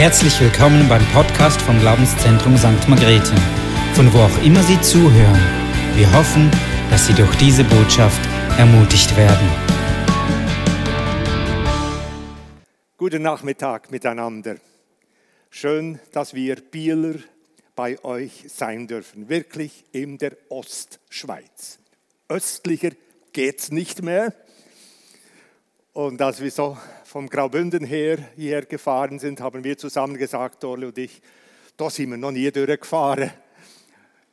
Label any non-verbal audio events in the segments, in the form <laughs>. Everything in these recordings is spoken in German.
Herzlich willkommen beim Podcast vom Glaubenszentrum St. Margrethe, von wo auch immer Sie zuhören. Wir hoffen, dass Sie durch diese Botschaft ermutigt werden. Guten Nachmittag miteinander. Schön, dass wir Bieler bei euch sein dürfen, wirklich in der Ostschweiz. Östlicher geht es nicht mehr. Und als wir so vom Graubünden her hierher gefahren sind, haben wir zusammen gesagt, Orle und ich, da sind wir noch nie durchgefahren.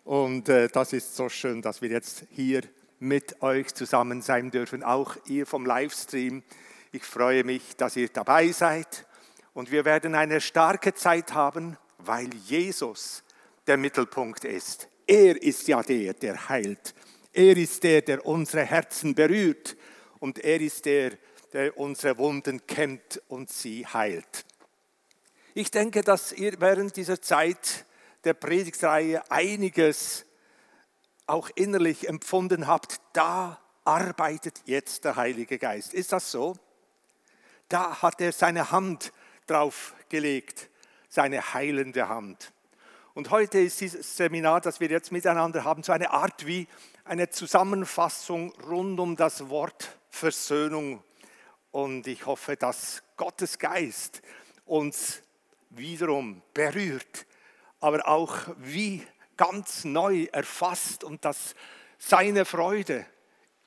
Und äh, das ist so schön, dass wir jetzt hier mit euch zusammen sein dürfen, auch ihr vom Livestream. Ich freue mich, dass ihr dabei seid. Und wir werden eine starke Zeit haben, weil Jesus der Mittelpunkt ist. Er ist ja der, der heilt. Er ist der, der unsere Herzen berührt. Und er ist der, der unsere Wunden kennt und sie heilt. Ich denke, dass ihr während dieser Zeit der Predigtreihe einiges auch innerlich empfunden habt. Da arbeitet jetzt der Heilige Geist. Ist das so? Da hat er seine Hand drauf gelegt, seine heilende Hand. Und heute ist dieses Seminar, das wir jetzt miteinander haben, so eine Art wie eine Zusammenfassung rund um das Wort Versöhnung und ich hoffe, dass Gottes Geist uns wiederum berührt, aber auch wie ganz neu erfasst und dass seine Freude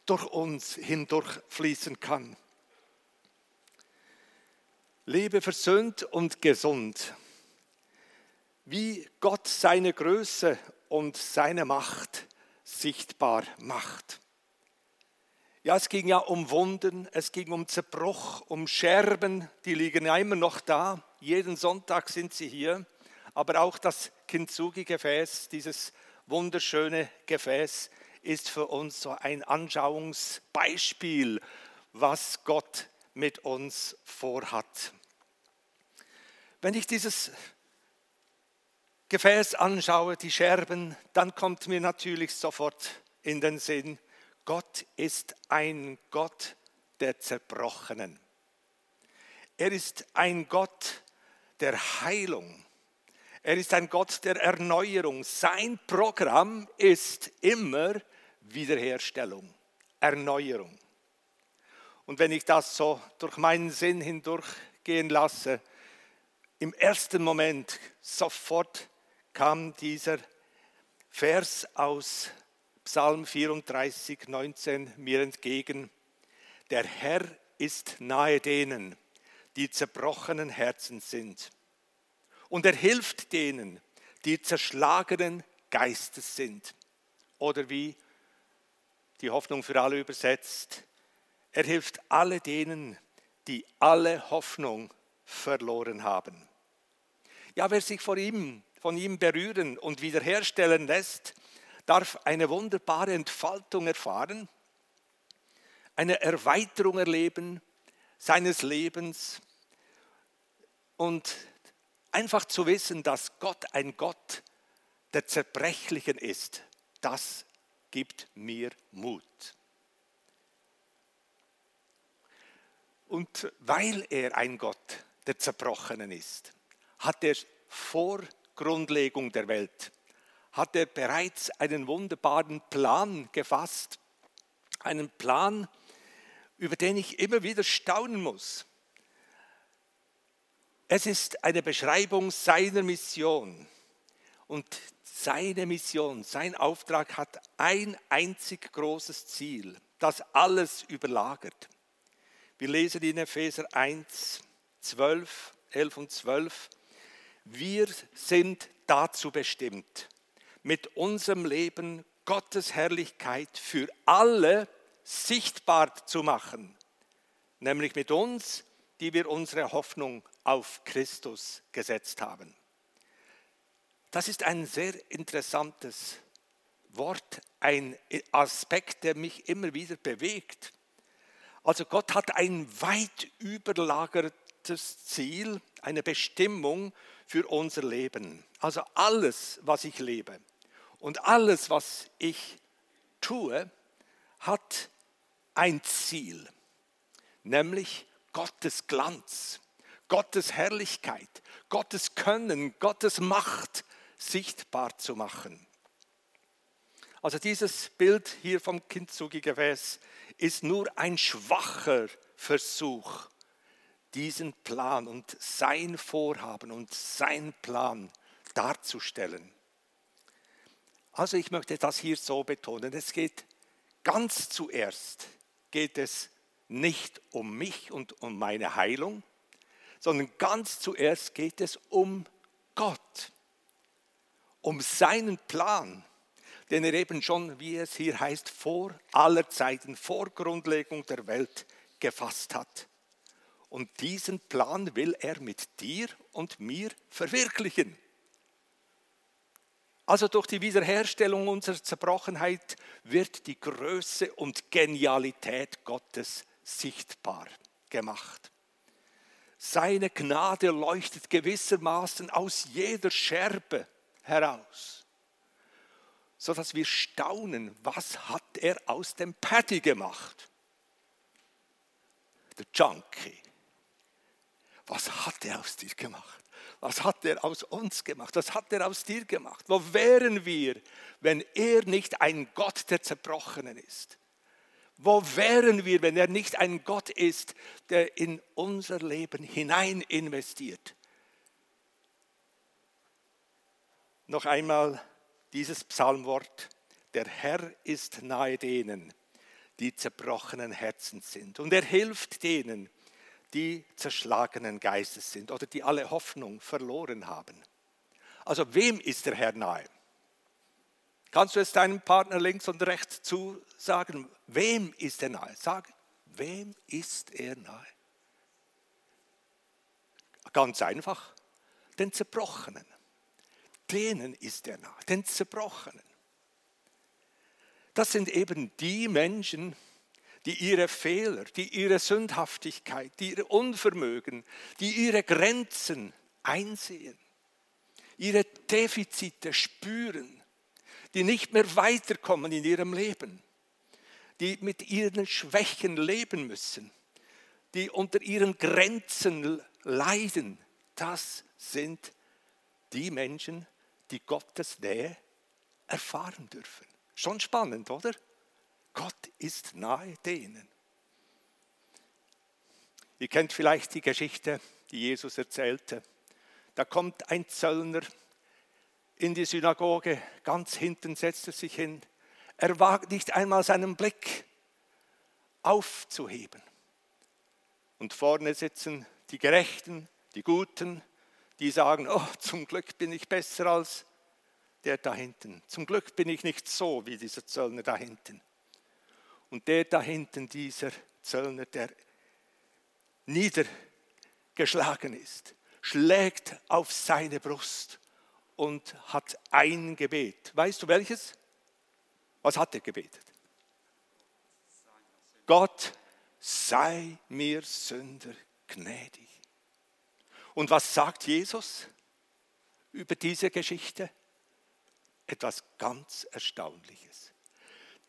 durch uns hindurch fließen kann. Lebe versöhnt und gesund. Wie Gott seine Größe und seine Macht sichtbar macht. Ja, es ging ja um Wunden, es ging um Zerbruch, um Scherben, die liegen ja immer noch da. Jeden Sonntag sind sie hier. Aber auch das Kintsugi-Gefäß, dieses wunderschöne Gefäß, ist für uns so ein Anschauungsbeispiel, was Gott mit uns vorhat. Wenn ich dieses Gefäß anschaue, die Scherben, dann kommt mir natürlich sofort in den Sinn, Gott ist ein Gott der Zerbrochenen. Er ist ein Gott der Heilung. Er ist ein Gott der Erneuerung. Sein Programm ist immer Wiederherstellung, Erneuerung. Und wenn ich das so durch meinen Sinn hindurchgehen lasse, im ersten Moment sofort kam dieser Vers aus Psalm 34, 19 mir entgegen. Der Herr ist nahe denen, die zerbrochenen Herzen sind. Und er hilft denen, die zerschlagenen Geistes sind. Oder wie die Hoffnung für alle übersetzt, er hilft alle denen, die alle Hoffnung verloren haben. Ja, wer sich von ihm, von ihm berühren und wiederherstellen lässt, darf eine wunderbare Entfaltung erfahren, eine Erweiterung erleben seines Lebens und einfach zu wissen, dass Gott ein Gott der Zerbrechlichen ist, das gibt mir Mut. Und weil er ein Gott der Zerbrochenen ist, hat er vor Grundlegung der Welt hat er bereits einen wunderbaren Plan gefasst. Einen Plan, über den ich immer wieder staunen muss. Es ist eine Beschreibung seiner Mission. Und seine Mission, sein Auftrag hat ein einzig großes Ziel, das alles überlagert. Wir lesen in Epheser 1, 12, 11 und 12. Wir sind dazu bestimmt, mit unserem Leben Gottes Herrlichkeit für alle sichtbar zu machen, nämlich mit uns, die wir unsere Hoffnung auf Christus gesetzt haben. Das ist ein sehr interessantes Wort, ein Aspekt, der mich immer wieder bewegt. Also Gott hat ein weit überlagertes Ziel, eine Bestimmung für unser Leben. Also alles, was ich lebe, und alles, was ich tue, hat ein Ziel, nämlich Gottes Glanz, Gottes Herrlichkeit, Gottes Können, Gottes Macht sichtbar zu machen. Also dieses Bild hier vom Kintsugi-Gefäß ist nur ein schwacher Versuch, diesen Plan und sein Vorhaben und sein Plan darzustellen. Also ich möchte das hier so betonen. Es geht ganz zuerst, geht es nicht um mich und um meine Heilung, sondern ganz zuerst geht es um Gott, um seinen Plan, den er eben schon, wie es hier heißt, vor aller Zeiten, vor Grundlegung der Welt gefasst hat. Und diesen Plan will er mit dir und mir verwirklichen. Also durch die Wiederherstellung unserer Zerbrochenheit wird die Größe und Genialität Gottes sichtbar gemacht. Seine Gnade leuchtet gewissermaßen aus jeder Scherbe heraus sodass wir staunen, was hat er aus dem Patty gemacht? Der Junkie. Was hat er aus dir gemacht? Was hat er aus uns gemacht? Was hat er aus dir gemacht? Wo wären wir, wenn er nicht ein Gott der Zerbrochenen ist? Wo wären wir, wenn er nicht ein Gott ist, der in unser Leben hinein investiert? Noch einmal dieses Psalmwort, der Herr ist nahe denen, die zerbrochenen Herzen sind. Und er hilft denen, die zerschlagenen Geistes sind oder die alle Hoffnung verloren haben. Also wem ist der Herr nahe? Kannst du es deinem Partner links und rechts zusagen? Wem ist er nahe? Sag, wem ist er nahe? Ganz einfach, den Zerbrochenen denen ist er nahe, den Zerbrochenen. Das sind eben die Menschen, die ihre Fehler, die ihre Sündhaftigkeit, die ihr Unvermögen, die ihre Grenzen einsehen, ihre Defizite spüren, die nicht mehr weiterkommen in ihrem Leben, die mit ihren Schwächen leben müssen, die unter ihren Grenzen leiden. Das sind die Menschen, die Gottes Nähe erfahren dürfen. Schon spannend, oder? Gott ist nahe denen. Ihr kennt vielleicht die Geschichte, die Jesus erzählte. Da kommt ein Zöllner in die Synagoge, ganz hinten setzt er sich hin. Er wagt nicht einmal seinen Blick aufzuheben. Und vorne sitzen die Gerechten, die Guten, die sagen, oh, zum Glück bin ich besser als der da hinten. Zum Glück bin ich nicht so wie dieser Zöllner da hinten. Und der da hinten, dieser Zöllner, der niedergeschlagen ist, schlägt auf seine Brust und hat ein Gebet. Weißt du welches? Was hat er gebetet? Gott sei mir Sünder gnädig. Und was sagt Jesus über diese Geschichte? Etwas ganz Erstaunliches.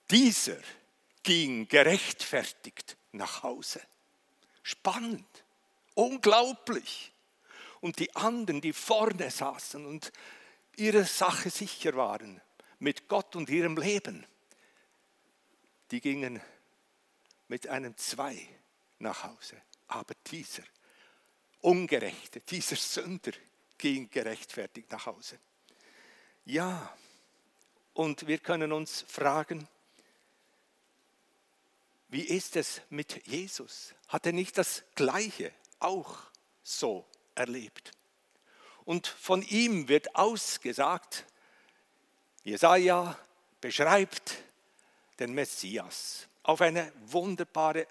Dieser ging gerechtfertigt nach Hause. Spannend, unglaublich. Und die anderen, die vorne saßen und ihre Sache sicher waren mit Gott und ihrem Leben, die gingen mit einem Zwei nach Hause. Aber dieser Ungerechte, dieser Sünder ging gerechtfertigt nach Hause. Ja, und wir können uns fragen, wie ist es mit Jesus? Hat er nicht das Gleiche auch so erlebt? Und von ihm wird ausgesagt, Jesaja beschreibt den Messias auf eine wunderbare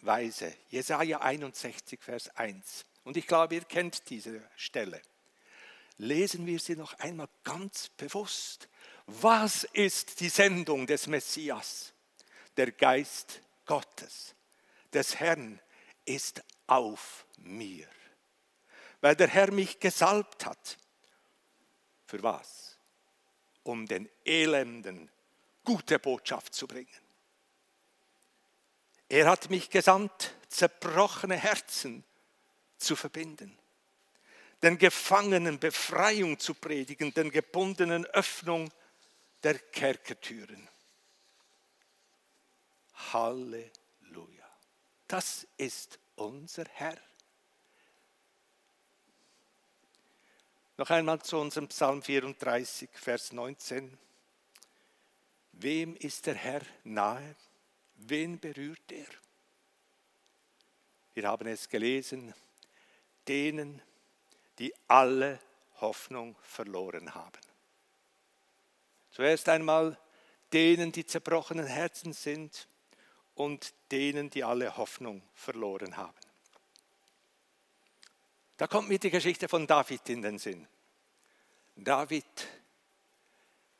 Weise. Jesaja 61, Vers 1. Und ich glaube, ihr kennt diese Stelle. Lesen wir sie noch einmal ganz bewusst. Was ist die Sendung des Messias? Der Geist Gottes, des Herrn, ist auf mir, weil der Herr mich gesalbt hat. Für was? Um den Elenden gute Botschaft zu bringen. Er hat mich gesandt, zerbrochene Herzen zu verbinden, den Gefangenen Befreiung zu predigen, den Gebundenen Öffnung der Kerkertüren. Halleluja. Das ist unser Herr. Noch einmal zu unserem Psalm 34, Vers 19. Wem ist der Herr nahe? Wen berührt er? Wir haben es gelesen, denen, die alle Hoffnung verloren haben. Zuerst einmal denen, die zerbrochenen Herzen sind und denen, die alle Hoffnung verloren haben. Da kommt mir die Geschichte von David in den Sinn. David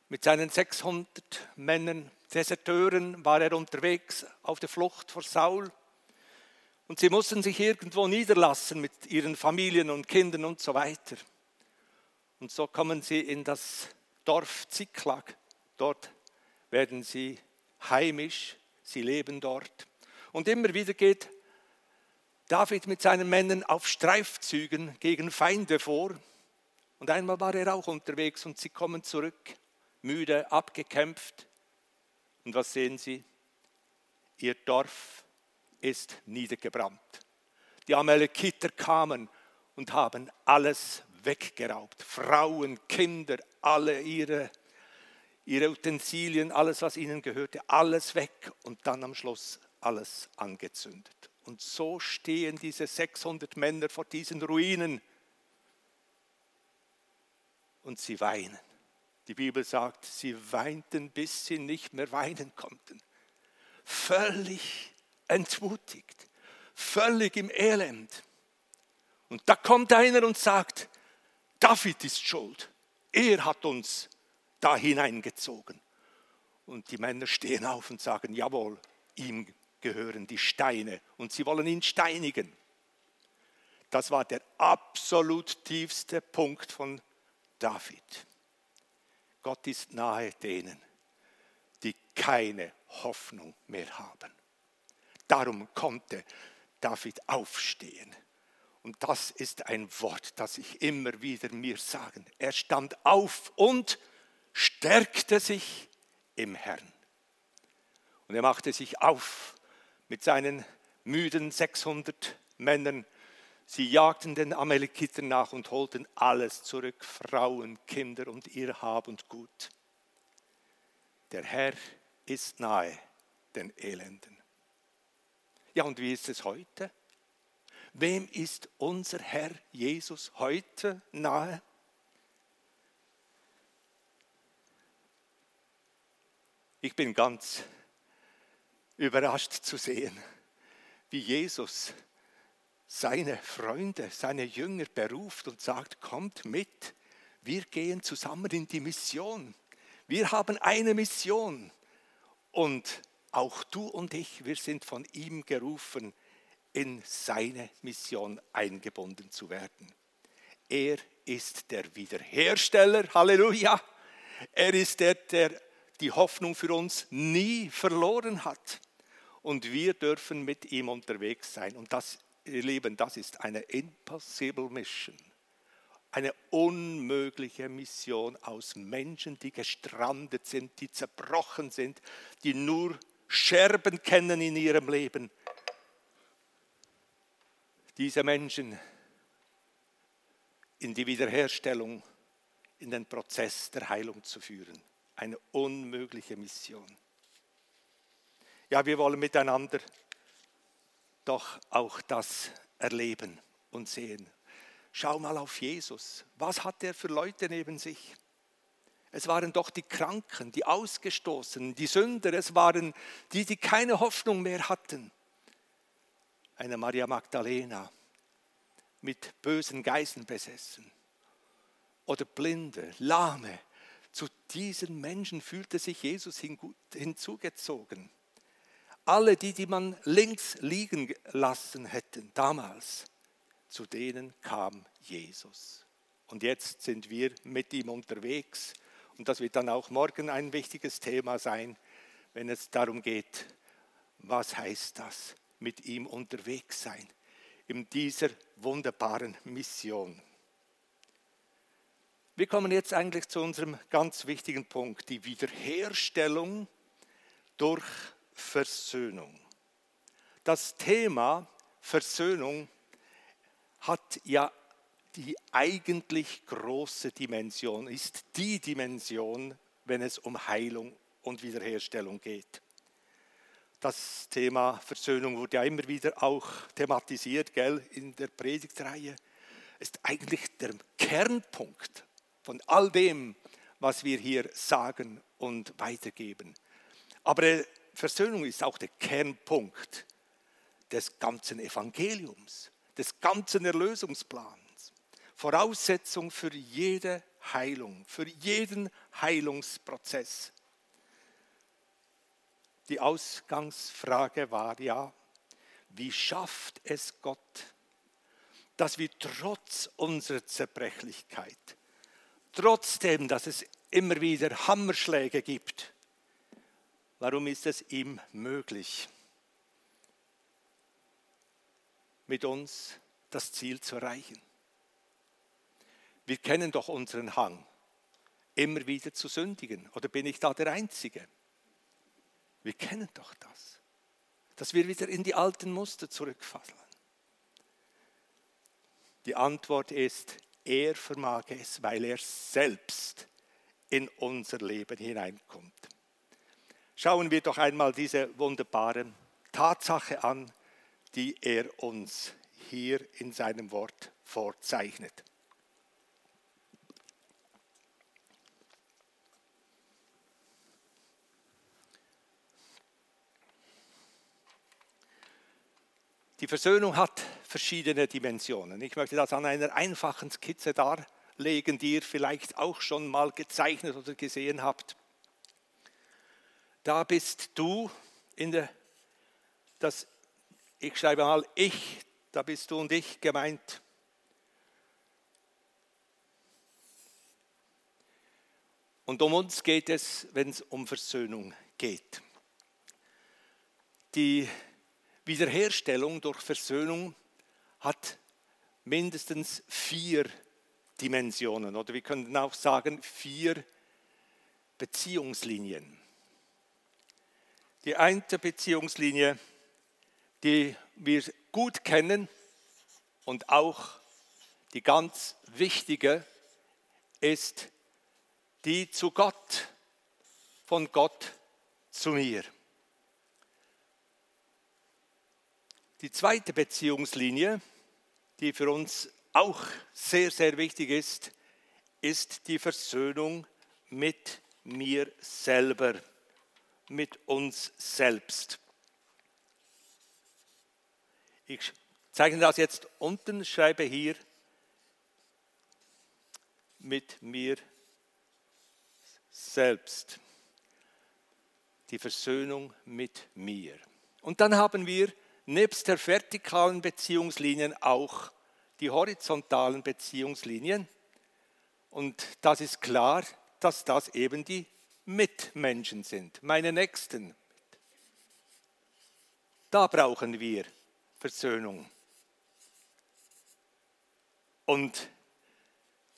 mit seinen 600 Männern, Deserteuren, war er unterwegs auf der Flucht vor Saul. Und sie mussten sich irgendwo niederlassen mit ihren Familien und Kindern und so weiter. Und so kommen sie in das Dorf Ziklag. Dort werden sie heimisch, sie leben dort. Und immer wieder geht David mit seinen Männern auf Streifzügen gegen Feinde vor. Und einmal war er auch unterwegs und sie kommen zurück, müde, abgekämpft. Und was sehen sie? Ihr Dorf ist niedergebrannt. Die Amalekiter kamen und haben alles weggeraubt. Frauen, Kinder, alle ihre, ihre Utensilien, alles, was ihnen gehörte, alles weg und dann am Schluss alles angezündet. Und so stehen diese 600 Männer vor diesen Ruinen und sie weinen. Die Bibel sagt, sie weinten, bis sie nicht mehr weinen konnten. Völlig entmutigt, völlig im Elend. Und da kommt einer und sagt, David ist schuld. Er hat uns da hineingezogen. Und die Männer stehen auf und sagen, jawohl, ihm gehören die Steine und sie wollen ihn steinigen. Das war der absolut tiefste Punkt von David. Gott ist nahe denen, die keine Hoffnung mehr haben. Darum konnte David aufstehen. Und das ist ein Wort, das ich immer wieder mir sagen. Er stand auf und stärkte sich im Herrn. Und er machte sich auf mit seinen müden 600 Männern Sie jagten den Amalekitern nach und holten alles zurück, Frauen, Kinder und ihr Hab und Gut. Der Herr ist nahe den Elenden. Ja, und wie ist es heute? Wem ist unser Herr Jesus heute nahe? Ich bin ganz überrascht zu sehen, wie Jesus seine Freunde, seine Jünger beruft und sagt, kommt mit, wir gehen zusammen in die Mission. Wir haben eine Mission und auch du und ich, wir sind von ihm gerufen, in seine Mission eingebunden zu werden. Er ist der Wiederhersteller, Halleluja. Er ist der, der die Hoffnung für uns nie verloren hat. Und wir dürfen mit ihm unterwegs sein. Und das ihr Lieben, das ist eine impossible mission. Eine unmögliche Mission aus Menschen, die gestrandet sind, die zerbrochen sind, die nur Scherben kennen in ihrem Leben. Diese Menschen in die Wiederherstellung, in den Prozess der Heilung zu führen. Eine unmögliche Mission. Ja, wir wollen miteinander doch auch das erleben und sehen. Schau mal auf Jesus. Was hat er für Leute neben sich? Es waren doch die Kranken, die Ausgestoßenen, die Sünder, es waren die, die keine Hoffnung mehr hatten. Eine Maria Magdalena mit bösen Geisen besessen oder Blinde, Lahme. Zu diesen Menschen fühlte sich Jesus hinzugezogen. Alle die, die man links liegen lassen hätten damals, zu denen kam Jesus. Und jetzt sind wir mit ihm unterwegs. Und das wird dann auch morgen ein wichtiges Thema sein, wenn es darum geht, was heißt das, mit ihm unterwegs sein. in dieser wunderbaren Mission. Wir kommen jetzt eigentlich zu unserem ganz wichtigen Punkt, die Wiederherstellung durch Versöhnung. Das Thema Versöhnung hat ja die eigentlich große Dimension, ist die Dimension, wenn es um Heilung und Wiederherstellung geht. Das Thema Versöhnung wurde ja immer wieder auch thematisiert, gell, in der Predigtreihe. Ist eigentlich der Kernpunkt von all dem, was wir hier sagen und weitergeben. Aber Versöhnung ist auch der Kernpunkt des ganzen Evangeliums, des ganzen Erlösungsplans. Voraussetzung für jede Heilung, für jeden Heilungsprozess. Die Ausgangsfrage war ja, wie schafft es Gott, dass wir trotz unserer Zerbrechlichkeit, trotzdem, dass es immer wieder Hammerschläge gibt, warum ist es ihm möglich, mit uns das Ziel zu erreichen? Wir kennen doch unseren Hang, immer wieder zu sündigen. Oder bin ich da der Einzige? Wir kennen doch das, dass wir wieder in die alten Muster zurückfallen. Die Antwort ist, er vermag es, weil er selbst in unser Leben hineinkommt. Schauen wir doch einmal diese wunderbare Tatsache an, die er uns hier in seinem Wort vorzeichnet. Die Versöhnung hat verschiedene Dimensionen. Ich möchte das an einer einfachen Skizze darlegen, die ihr vielleicht auch schon mal gezeichnet oder gesehen habt. Da bist du in der, das, ich schreibe mal ich, da bist du und ich gemeint. Und um uns geht es, wenn es um Versöhnung geht. Die Wiederherstellung durch Versöhnung hat mindestens vier Dimensionen oder wir können auch sagen vier Beziehungslinien. Die eine Beziehungslinie, die wir gut kennen und auch die ganz wichtige, ist die zu Gott, von Gott zu mir. Die zweite Beziehungslinie, die für uns auch sehr, sehr wichtig ist, ist die Versöhnung mit mir selber, mit uns selbst. Ich zeichne das jetzt unten, schreibe hier mit mir selbst. Die Versöhnung mit mir. Und dann haben wir nebst der vertikalen Beziehungslinien auch die horizontalen Beziehungslinien. Und das ist klar, dass das eben die Mitmenschen sind, meine Nächsten. Da brauchen wir Versöhnung. Und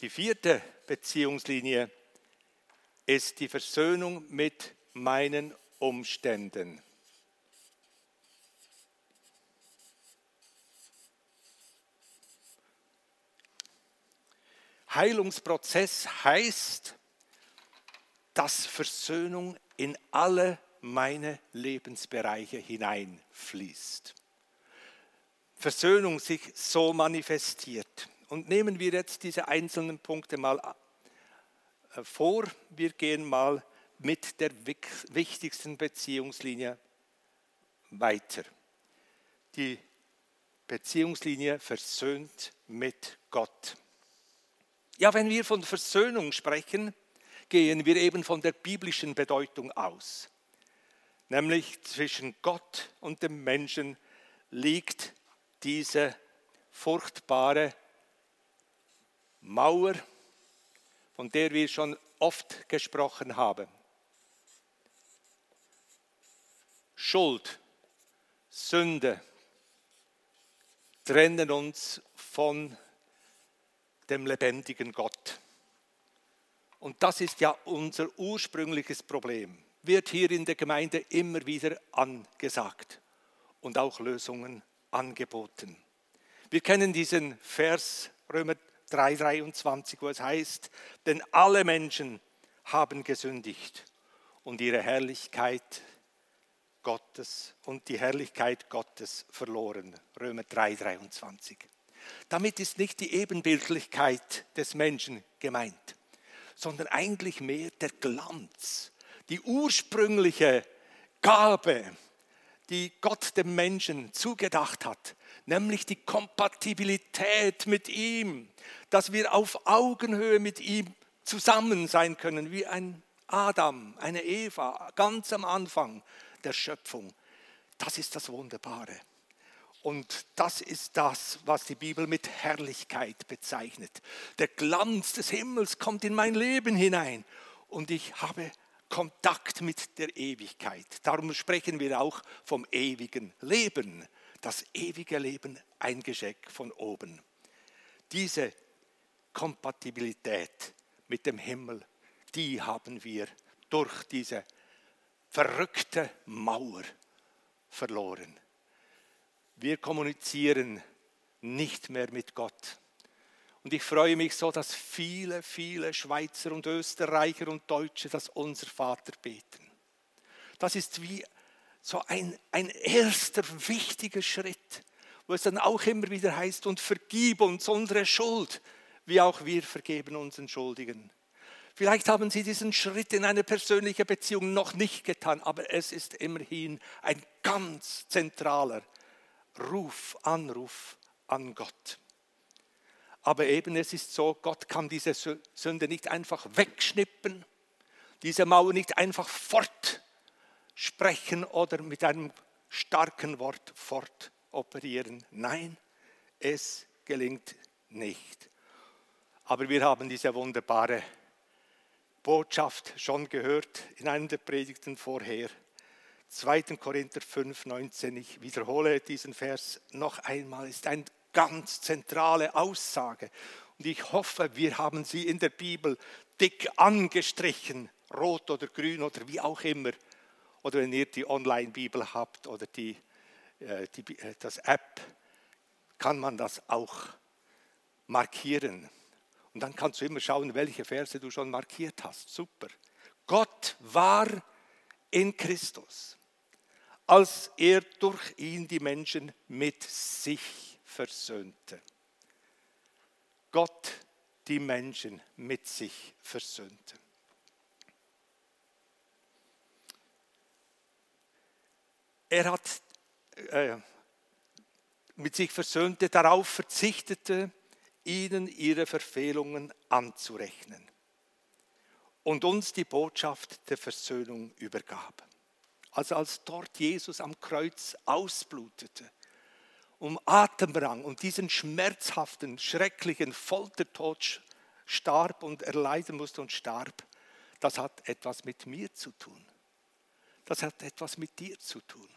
die vierte Beziehungslinie ist die Versöhnung mit meinen Umständen. Heilungsprozess heißt, dass Versöhnung in alle meine Lebensbereiche hineinfließt. Versöhnung sich so manifestiert. Und nehmen wir jetzt diese einzelnen Punkte mal äh, vor. Wir gehen mal mit der wichtigsten Beziehungslinie weiter. Die Beziehungslinie versöhnt mit Gott. Ja, wenn wir von Versöhnung sprechen, gehen wir eben von der biblischen Bedeutung aus. Nämlich zwischen Gott und dem Menschen liegt diese furchtbare Mauer, von der wir schon oft gesprochen haben. Schuld, Sünde, trennen uns von dem lebendigen Gott. Und das ist ja unser ursprüngliches Problem. Wird hier in der Gemeinde immer wieder angesagt und auch Lösungen angeboten. Wir kennen diesen Vers Römer 3:23, wo es heißt, denn alle Menschen haben gesündigt und ihre Herrlichkeit Gottes und die Herrlichkeit Gottes verloren. Römer 3:23. Damit ist nicht die Ebenbildlichkeit des Menschen gemeint sondern eigentlich mehr der Glanz, die ursprüngliche Gabe, die Gott dem Menschen zugedacht hat, nämlich die Kompatibilität mit ihm, dass wir auf Augenhöhe mit ihm zusammen sein können, wie ein Adam, eine Eva, ganz am Anfang der Schöpfung. Das ist das Wunderbare. Und das ist das, was die Bibel mit Herrlichkeit bezeichnet. Der Glanz des Himmels kommt in mein Leben hinein und ich habe Kontakt mit der Ewigkeit. Darum sprechen wir auch vom ewigen Leben. Das ewige Leben, ein Geschenk von oben. Diese Kompatibilität mit dem Himmel, die haben wir durch diese verrückte Mauer verloren. Wir kommunizieren nicht mehr mit Gott. Und ich freue mich so, dass viele, viele Schweizer und Österreicher und Deutsche das Unser Vater beten. Das ist wie so ein, ein erster wichtiger Schritt, wo es dann auch immer wieder heißt, und vergib uns unsere Schuld, wie auch wir vergeben unseren Schuldigen. Vielleicht haben Sie diesen Schritt in eine persönliche Beziehung noch nicht getan, aber es ist immerhin ein ganz zentraler Ruf, Anruf an Gott. Aber eben es ist so, Gott kann diese Sünde nicht einfach wegschnippen, diese Mauer nicht einfach fortsprechen oder mit einem starken Wort fortoperieren. Nein, es gelingt nicht. Aber wir haben diese wunderbare Botschaft schon gehört in einem der Predigten vorher. 2. Korinther 5, 19, ich wiederhole diesen Vers noch einmal, ist eine ganz zentrale Aussage. Und ich hoffe, wir haben sie in der Bibel dick angestrichen, rot oder grün oder wie auch immer. Oder wenn ihr die Online-Bibel habt oder die, äh, die, äh, das App, kann man das auch markieren. Und dann kannst du immer schauen, welche Verse du schon markiert hast. Super. Gott war in Christus als er durch ihn die Menschen mit sich versöhnte. Gott die Menschen mit sich versöhnte. Er hat äh, mit sich versöhnte, darauf verzichtete, ihnen ihre Verfehlungen anzurechnen und uns die Botschaft der Versöhnung übergab. Also als dort Jesus am Kreuz ausblutete, um Atemrang und diesen schmerzhaften, schrecklichen Foltertod starb und erleiden musste und starb, das hat etwas mit mir zu tun. Das hat etwas mit dir zu tun.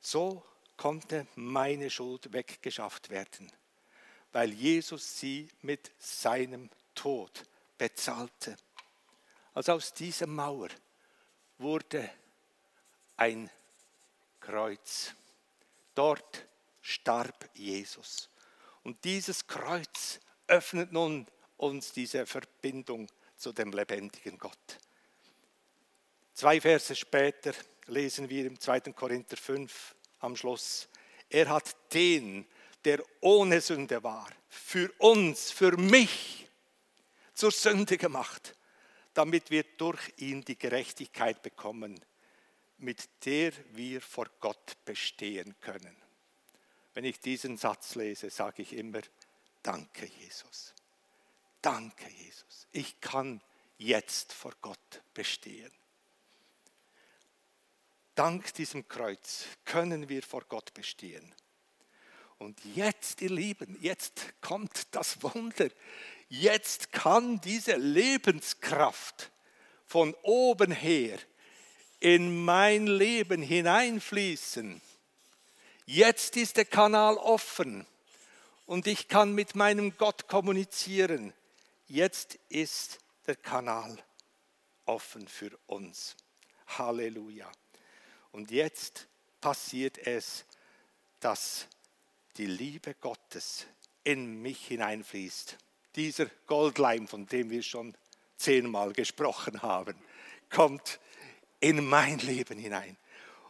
So konnte meine Schuld weggeschafft werden, weil Jesus sie mit seinem Tod bezahlte. Also aus dieser Mauer wurde ein Kreuz. Dort starb Jesus. Und dieses Kreuz öffnet nun uns diese Verbindung zu dem lebendigen Gott. Zwei Verse später lesen wir im 2. Korinther 5 am Schluss, er hat den, der ohne Sünde war, für uns, für mich zur Sünde gemacht, damit wir durch ihn die Gerechtigkeit bekommen, mit der wir vor Gott bestehen können. Wenn ich diesen Satz lese, sage ich immer, danke Jesus. Danke Jesus. Ich kann jetzt vor Gott bestehen. Dank diesem Kreuz können wir vor Gott bestehen. Und jetzt, ihr Lieben, jetzt kommt das Wunder. Jetzt kann diese Lebenskraft von oben her in mein Leben hineinfließen. Jetzt ist der Kanal offen und ich kann mit meinem Gott kommunizieren. Jetzt ist der Kanal offen für uns. Halleluja. Und jetzt passiert es, dass die Liebe Gottes in mich hineinfließt. Dieser Goldleim, von dem wir schon zehnmal gesprochen haben, kommt in mein Leben hinein.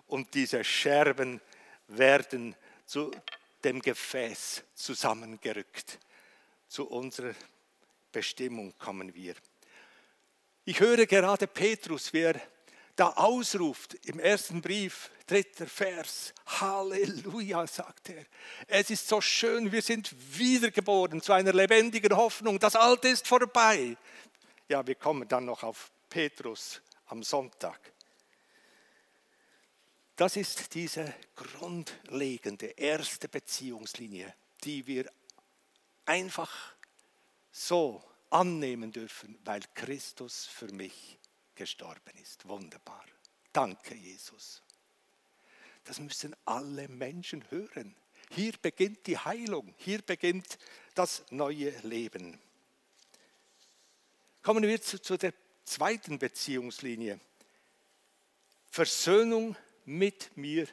Und diese Scherben werden zu dem Gefäß zusammengerückt. Zu unserer Bestimmung kommen wir. Ich höre gerade Petrus, wie er da ausruft im ersten Brief, dritter Vers. Halleluja, sagt er. Es ist so schön, wir sind wiedergeboren zu einer lebendigen Hoffnung. Das Alte ist vorbei. Ja, wir kommen dann noch auf Petrus am Sonntag. Das ist diese grundlegende erste Beziehungslinie, die wir einfach so annehmen dürfen, weil Christus für mich gestorben ist. Wunderbar. Danke, Jesus. Das müssen alle Menschen hören. Hier beginnt die Heilung, hier beginnt das neue Leben. Kommen wir zu, zu der zweiten Beziehungslinie. Versöhnung mit mir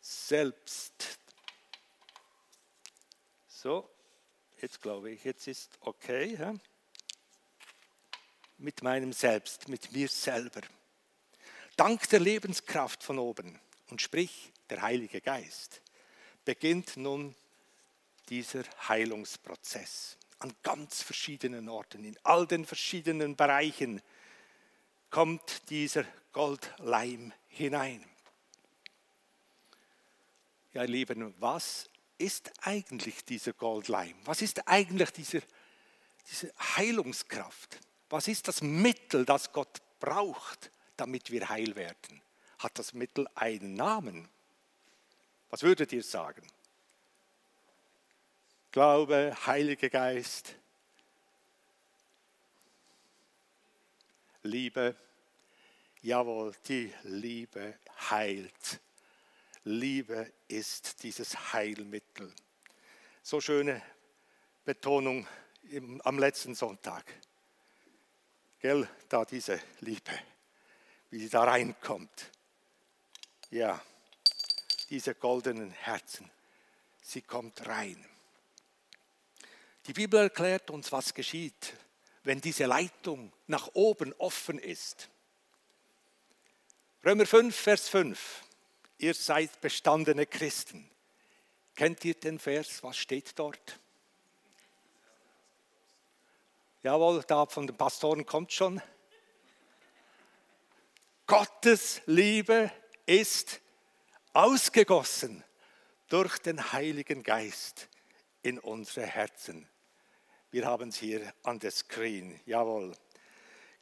selbst. So, jetzt glaube ich, jetzt ist okay. Ja? Mit meinem Selbst, mit mir selber. Dank der Lebenskraft von oben und sprich der Heilige Geist, beginnt nun dieser Heilungsprozess an ganz verschiedenen Orten, in all den verschiedenen Bereichen kommt dieser Goldleim hinein. Ja, Lieben, was ist eigentlich dieser Goldleim? Was ist eigentlich diese, diese Heilungskraft? Was ist das Mittel, das Gott braucht, damit wir heil werden? Hat das Mittel einen Namen? Was würdet ihr sagen? Glaube, Heiliger Geist, Liebe, jawohl, die Liebe heilt. Liebe ist dieses Heilmittel. So schöne Betonung im, am letzten Sonntag. Gell, da diese Liebe, wie sie da reinkommt. Ja, diese goldenen Herzen, sie kommt rein. Die Bibel erklärt uns, was geschieht, wenn diese Leitung nach oben offen ist. Römer 5, Vers 5 ihr seid bestandene Christen. Kennt ihr den Vers? Was steht dort? Jawohl, da von den Pastoren kommt schon. Gottes Liebe ist ausgegossen durch den Heiligen Geist in unsere Herzen. Wir haben es hier an der Screen. Jawohl.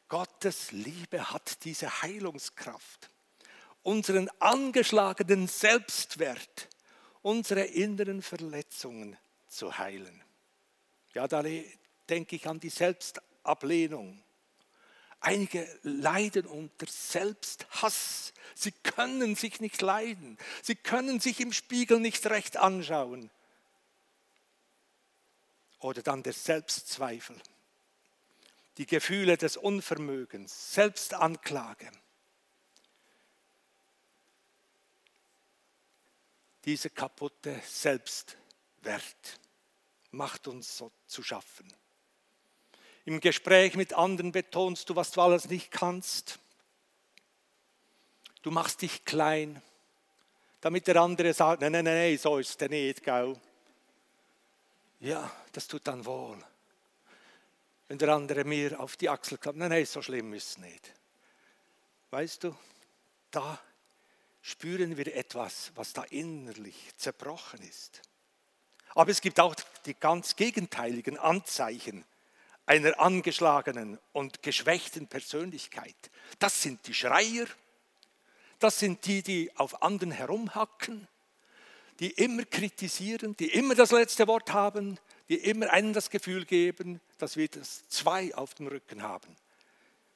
Gottes Liebe hat diese Heilungskraft unseren angeschlagenen Selbstwert, unsere inneren Verletzungen zu heilen. Ja, da denke ich an die Selbstablehnung. Einige leiden unter Selbsthass. Sie können sich nicht leiden. Sie können sich im Spiegel nicht recht anschauen. Oder dann der Selbstzweifel. Die Gefühle des Unvermögens, Selbstanklage. Diese kaputte Selbstwert macht uns so zu schaffen. Im Gespräch mit anderen betonst du, was du alles nicht kannst. Du machst dich klein, damit der andere sagt, nein, nein, nein, so ist der nicht, gell? Ja, das tut dann wohl. Wenn der andere mir auf die Achsel klappt, nein, nein, so schlimm ist es nicht. Weißt du, da spüren wir etwas, was da innerlich zerbrochen ist. Aber es gibt auch die ganz gegenteiligen Anzeichen einer angeschlagenen und geschwächten Persönlichkeit. Das sind die Schreier, das sind die, die auf anderen herumhacken, die immer kritisieren, die immer das letzte Wort haben, die immer einen das Gefühl geben, dass wir das zwei auf dem Rücken haben.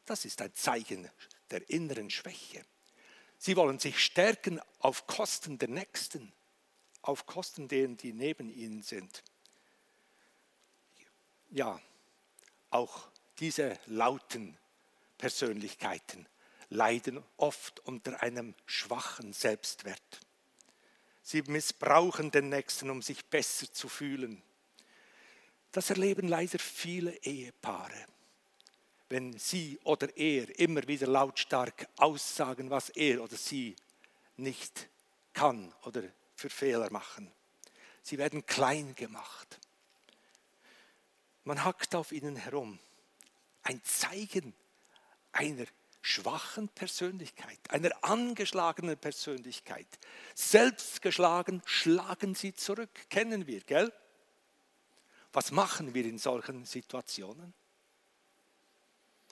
Das ist ein Zeichen der inneren Schwäche. Sie wollen sich stärken auf Kosten der Nächsten. auf Kosten denen, die neben ihnen sind. Ja, auch diese lauten Persönlichkeiten leiden oft unter einem schwachen Selbstwert. Sie missbrauchen den Nächsten, um sich besser zu fühlen. Das erleben leider viele Ehepaare. Wenn sie oder er immer wieder lautstark aussagen, was er oder sie nicht kann oder für Fehler machen. Sie werden klein gemacht. Man hackt auf ihnen herum. Ein Zeichen einer schwachen Persönlichkeit, einer angeschlagenen Persönlichkeit. Selbst geschlagen schlagen sie zurück, kennen wir, gell? Was machen wir in solchen Situationen?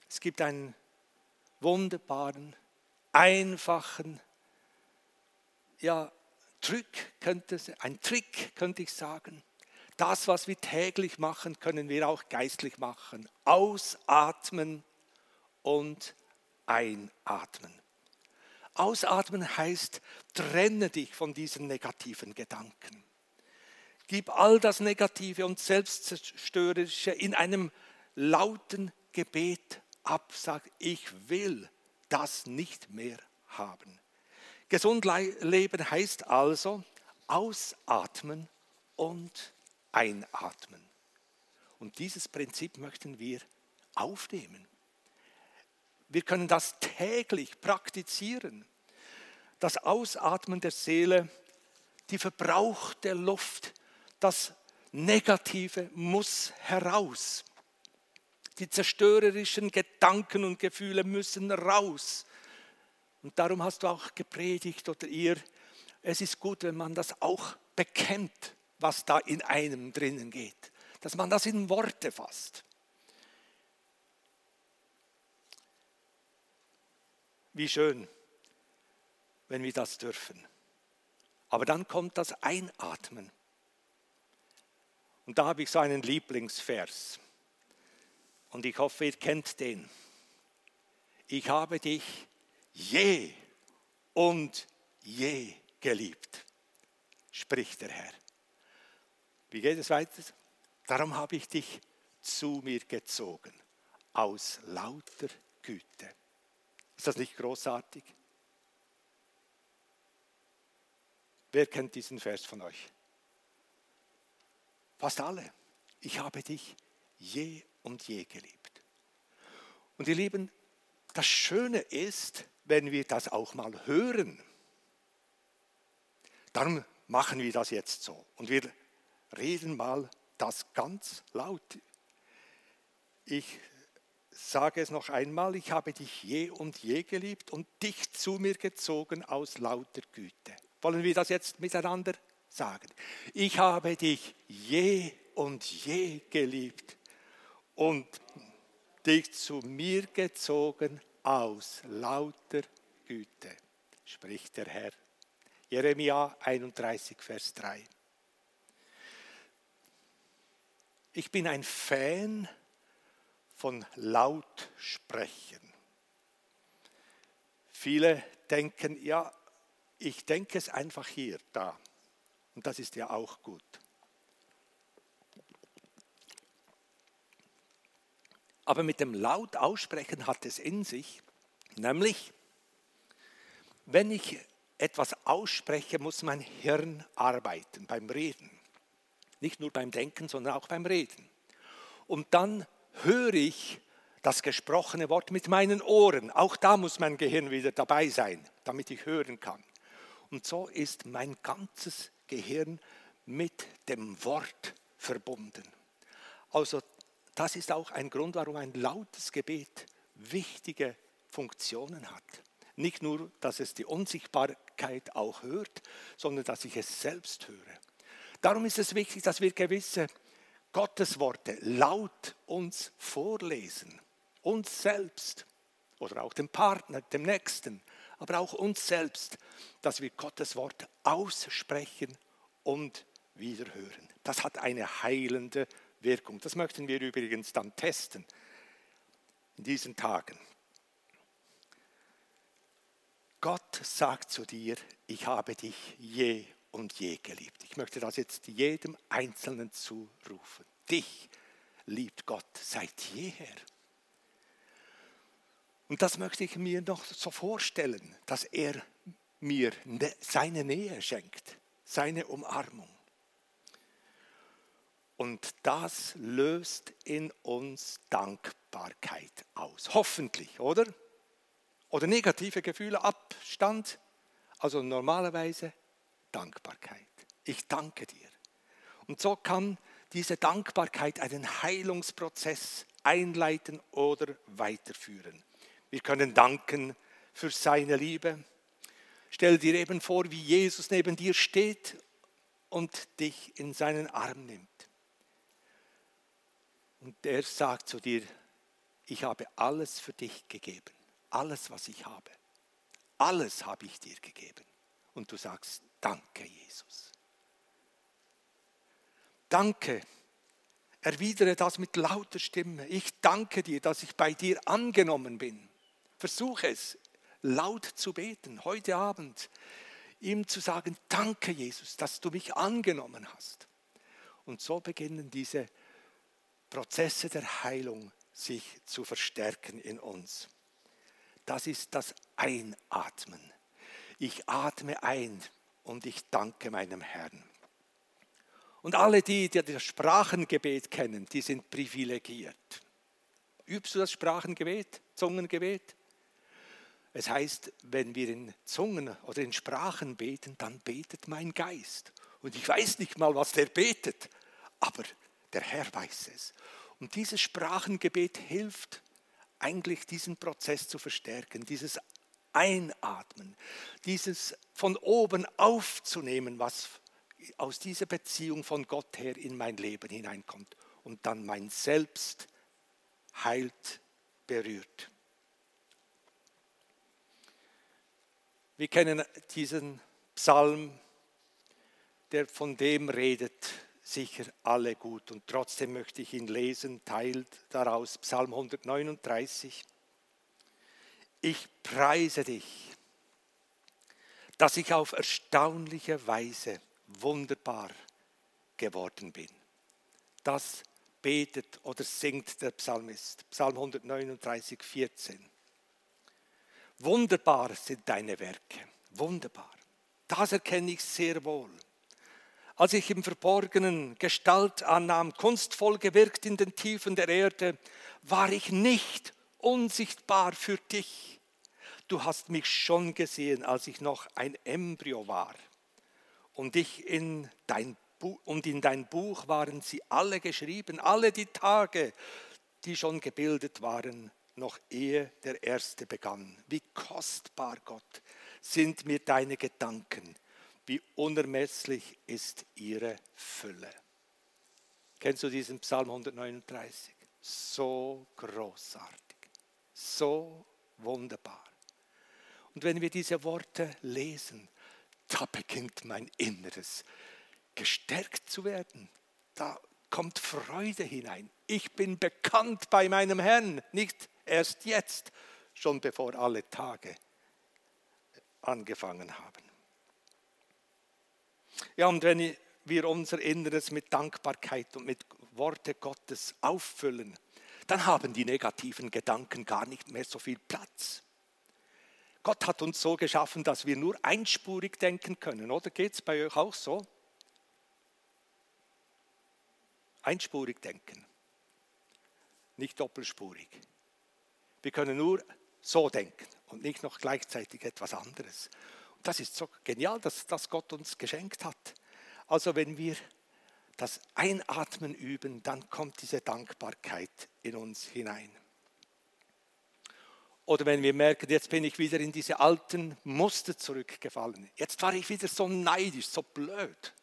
Es gibt einen wunderbaren, einfachen, ja, Trick könnte, ein Trick könnte ich sagen. Das, was wir täglich machen, können wir auch geistlich machen. Ausatmen und einatmen. Ausatmen heißt, trenne dich von diesen negativen Gedanken. Gib all das Negative und Selbstzerstörerische in einem lauten Gebet ab. Sag, ich will das nicht mehr haben. Gesund leben heißt also ausatmen und einatmen. Und dieses Prinzip möchten wir aufnehmen. Wir können das täglich praktizieren. Das Ausatmen der Seele, die verbrauchte Luft, das Negative muss heraus. Die zerstörerischen Gedanken und Gefühle müssen raus. Und darum hast du auch gepredigt oder ihr, es ist gut, wenn man das auch bekennt, was da in einem drinnen geht, dass man das in Worte fasst. Wie schön, wenn wir das dürfen. Aber dann kommt das Einatmen. Und da habe ich so einen Lieblingsvers. Und ich hoffe, ihr kennt den. Ich habe dich je und je geliebt, spricht der Herr. Wie geht es weiter? Darum habe ich dich zu mir gezogen, aus lauter Güte. Ist das nicht großartig? Wer kennt diesen Vers von euch? Fast alle. Ich habe dich je und je geliebt. Und ihr Lieben, das Schöne ist, wenn wir das auch mal hören. Darum machen wir das jetzt so. Und wir reden mal das ganz laut. Ich sage es noch einmal, ich habe dich je und je geliebt und dich zu mir gezogen aus lauter Güte. Wollen wir das jetzt miteinander sagen? Ich habe dich je und je geliebt und dich zu mir gezogen aus lauter Güte, spricht der Herr. Jeremia 31, Vers 3. Ich bin ein Fan von Lautsprechen. Viele denken, ja, ich denke es einfach hier, da. Und das ist ja auch gut. Aber mit dem laut aussprechen hat es in sich, nämlich, wenn ich etwas ausspreche, muss mein Hirn arbeiten beim Reden. Nicht nur beim Denken, sondern auch beim Reden. Und dann höre ich das gesprochene Wort mit meinen Ohren. Auch da muss mein Gehirn wieder dabei sein, damit ich hören kann. Und so ist mein ganzes Gehirn mit dem Wort verbunden. Also das ist auch ein Grund, warum ein lautes Gebet wichtige Funktionen hat. Nicht nur, dass es die Unsichtbarkeit auch hört, sondern dass ich es selbst höre. Darum ist es wichtig, dass wir gewisse Gottesworte laut uns vorlesen. Uns selbst oder auch dem Partner, dem Nächsten, aber auch uns selbst, dass wir Gottes Wort aussprechen und wiederhören. Das hat eine heilende Wirkung. Das möchten wir übrigens dann testen in diesen Tagen. Gott sagt zu dir, ich habe dich je und je geliebt. Ich möchte das jetzt jedem Einzelnen zurufen. Dich liebt Gott seit jeher. Und das möchte ich mir noch so vorstellen, dass er mir ne, seine Nähe schenkt, seine Umarmung. Und das löst in uns Dankbarkeit aus. Hoffentlich, oder? Oder negative Gefühle, Abstand. Also normalerweise Dankbarkeit. Ich danke dir. Und so kann diese Dankbarkeit einen Heilungsprozess einleiten oder weiterführen. Wir können danken für seine Liebe. Stell dir eben vor, wie Jesus neben dir steht und dich in seinen Arm nimmt. Und er sagt zu dir, ich habe alles für dich gegeben, alles, was ich habe. Alles habe ich dir gegeben. Und du sagst, danke Jesus. Danke. Erwidere das mit lauter Stimme. Ich danke dir, dass ich bei dir angenommen bin. Versuche es laut zu beten, heute Abend, ihm zu sagen, danke Jesus, dass du mich angenommen hast. Und so beginnen diese Prozesse der Heilung sich zu verstärken in uns. Das ist das Einatmen. Ich atme ein und ich danke meinem Herrn. Und alle die, die das Sprachengebet kennen, die sind privilegiert. Übst du das Sprachengebet, Zungengebet? Es heißt, wenn wir in Zungen oder in Sprachen beten, dann betet mein Geist. Und ich weiß nicht mal, was der betet, aber der Herr weiß es. Und dieses Sprachengebet hilft eigentlich diesen Prozess zu verstärken, dieses Einatmen, dieses von oben aufzunehmen, was aus dieser Beziehung von Gott her in mein Leben hineinkommt und dann mein Selbst heilt, berührt. Wir kennen diesen Psalm, der von dem redet, sicher alle gut. Und trotzdem möchte ich ihn lesen, teilt daraus Psalm 139. Ich preise dich, dass ich auf erstaunliche Weise wunderbar geworden bin. Das betet oder singt der Psalmist. Psalm 139, 14. Wunderbar sind deine Werke. Wunderbar. Das erkenne ich sehr wohl. Als ich im Verborgenen Gestalt annahm, kunstvoll gewirkt in den Tiefen der Erde, war ich nicht unsichtbar für dich. Du hast mich schon gesehen, als ich noch ein Embryo war. Und, ich in dein und in dein Buch waren sie alle geschrieben, alle die Tage, die schon gebildet waren noch ehe der erste begann. Wie kostbar, Gott, sind mir deine Gedanken, wie unermesslich ist ihre Fülle. Kennst du diesen Psalm 139? So großartig, so wunderbar. Und wenn wir diese Worte lesen, da beginnt mein Inneres gestärkt zu werden. Da kommt Freude hinein. Ich bin bekannt bei meinem Herrn, nicht erst jetzt, schon bevor alle Tage angefangen haben. Ja, und wenn wir unser Inneres mit Dankbarkeit und mit Worte Gottes auffüllen, dann haben die negativen Gedanken gar nicht mehr so viel Platz. Gott hat uns so geschaffen, dass wir nur einspurig denken können, oder geht es bei euch auch so? Einspurig denken, nicht doppelspurig. Wir können nur so denken und nicht noch gleichzeitig etwas anderes. Das ist so genial, dass das Gott uns geschenkt hat. Also wenn wir das Einatmen üben, dann kommt diese Dankbarkeit in uns hinein. Oder wenn wir merken, jetzt bin ich wieder in diese alten Muster zurückgefallen. Jetzt war ich wieder so neidisch, so blöd.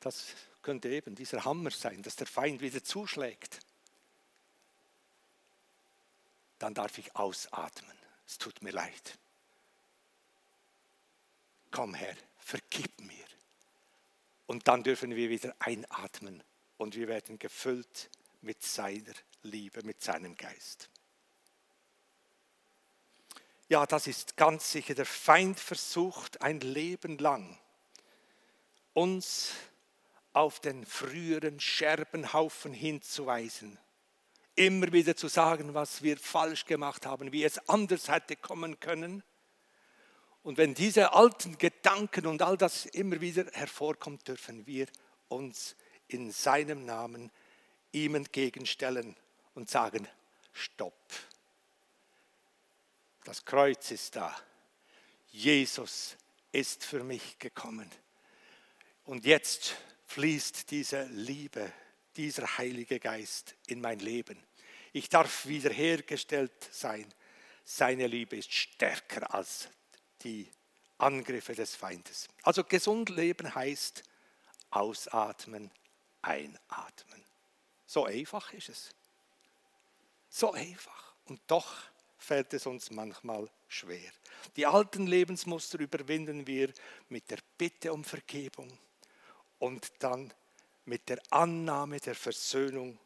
Das könnte eben dieser Hammer sein, dass der Feind wieder zuschlägt dann darf ich ausatmen. Es tut mir leid. Komm Herr, vergib mir. Und dann dürfen wir wieder einatmen und wir werden gefüllt mit seiner Liebe, mit seinem Geist. Ja, das ist ganz sicher. Der Feind versucht ein Leben lang, uns auf den früheren Scherbenhaufen hinzuweisen. Immer wieder zu sagen, was wir falsch gemacht haben, wie es anders hätte kommen können. Und wenn diese alten Gedanken und all das immer wieder hervorkommt, dürfen wir uns in seinem Namen ihm entgegenstellen und sagen, stopp. Das Kreuz ist da. Jesus ist für mich gekommen. Und jetzt fließt diese Liebe, dieser Heilige Geist in mein Leben. Ich darf wiederhergestellt sein. Seine Liebe ist stärker als die Angriffe des Feindes. Also gesund leben heißt ausatmen, einatmen. So einfach ist es. So einfach. Und doch fällt es uns manchmal schwer. Die alten Lebensmuster überwinden wir mit der Bitte um Vergebung und dann mit der Annahme der Versöhnung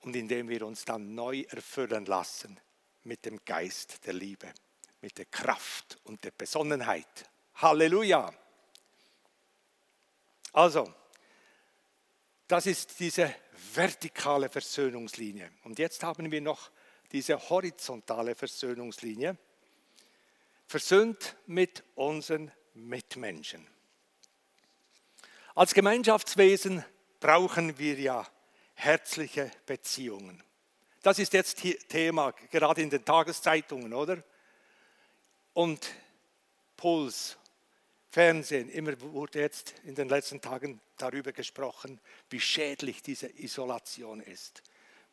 und indem wir uns dann neu erfüllen lassen mit dem Geist der Liebe, mit der Kraft und der Besonnenheit. Halleluja! Also, das ist diese vertikale Versöhnungslinie. Und jetzt haben wir noch diese horizontale Versöhnungslinie. Versöhnt mit unseren Mitmenschen. Als Gemeinschaftswesen brauchen wir ja herzliche Beziehungen. Das ist jetzt Thema, gerade in den Tageszeitungen, oder? Und Puls Fernsehen, immer wurde jetzt in den letzten Tagen darüber gesprochen, wie schädlich diese Isolation ist,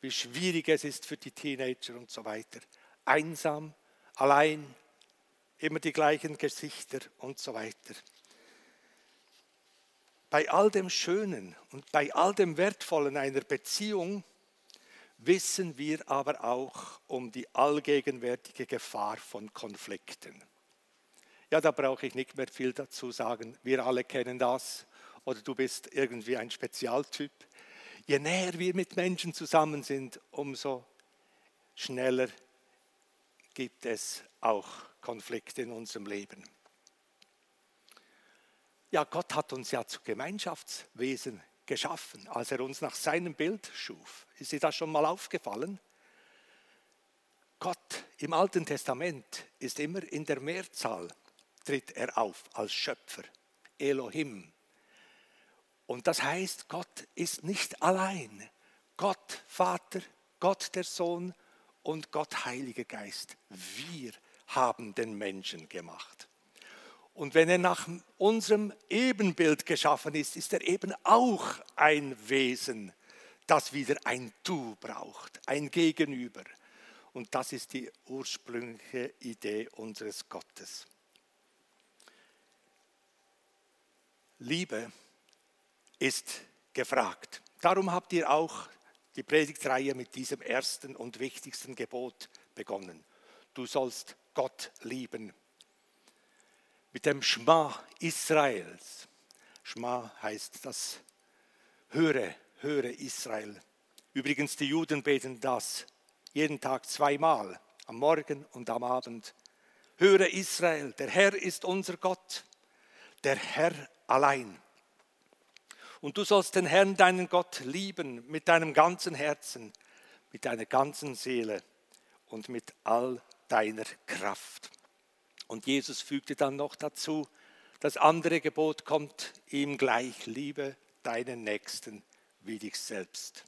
wie schwierig es ist für die Teenager und so weiter. Einsam, allein, immer die gleichen Gesichter und so weiter. Bei all dem Schönen und bei all dem Wertvollen einer Beziehung wissen wir aber auch um die allgegenwärtige Gefahr von Konflikten. Ja, da brauche ich nicht mehr viel dazu sagen. Wir alle kennen das. Oder du bist irgendwie ein Spezialtyp. Je näher wir mit Menschen zusammen sind, umso schneller gibt es auch Konflikte in unserem Leben. Ja, Gott hat uns ja zu Gemeinschaftswesen geschaffen, als er uns nach seinem Bild schuf. Ist dir das schon mal aufgefallen? Gott im Alten Testament ist immer in der Mehrzahl tritt er auf als Schöpfer, Elohim. Und das heißt, Gott ist nicht allein. Gott Vater, Gott der Sohn und Gott Heiliger Geist. Wir haben den Menschen gemacht. Und wenn er nach unserem Ebenbild geschaffen ist, ist er eben auch ein Wesen, das wieder ein Du braucht, ein Gegenüber. Und das ist die ursprüngliche Idee unseres Gottes. Liebe ist gefragt. Darum habt ihr auch die Predigtreihe mit diesem ersten und wichtigsten Gebot begonnen. Du sollst Gott lieben. Mit dem Schma Israels. Schma heißt das Höre, höre Israel. Übrigens, die Juden beten das jeden Tag zweimal, am Morgen und am Abend. Höre Israel, der Herr ist unser Gott. Der Herr allein. Und du sollst den Herrn, deinen Gott, lieben mit deinem ganzen Herzen, mit deiner ganzen Seele und mit all deiner Kraft. Und Jesus fügte dann noch dazu, das andere Gebot kommt ihm gleich, liebe deinen Nächsten wie dich selbst.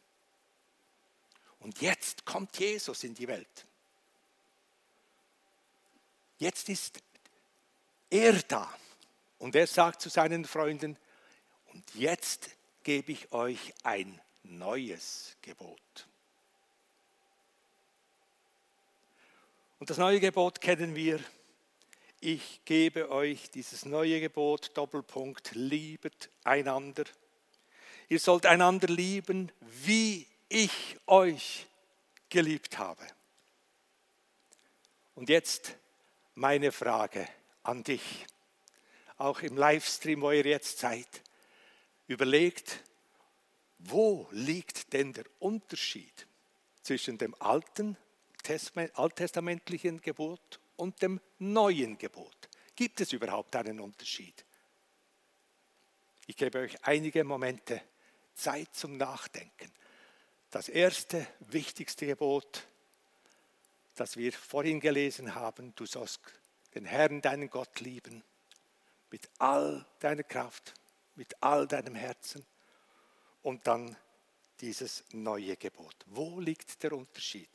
Und jetzt kommt Jesus in die Welt. Jetzt ist er da. Und er sagt zu seinen Freunden, und jetzt gebe ich euch ein neues Gebot. Und das neue Gebot kennen wir. Ich gebe euch dieses neue Gebot, Doppelpunkt, liebet einander. Ihr sollt einander lieben, wie ich euch geliebt habe. Und jetzt meine Frage an dich auch im Livestream, wo ihr jetzt seid, überlegt, wo liegt denn der Unterschied zwischen dem alten alttestamentlichen Gebot und dem neuen Gebot. Gibt es überhaupt einen Unterschied? Ich gebe euch einige Momente Zeit zum Nachdenken. Das erste, wichtigste Gebot, das wir vorhin gelesen haben, du sollst den Herrn, deinen Gott lieben, mit all deiner Kraft, mit all deinem Herzen und dann dieses neue Gebot. Wo liegt der Unterschied?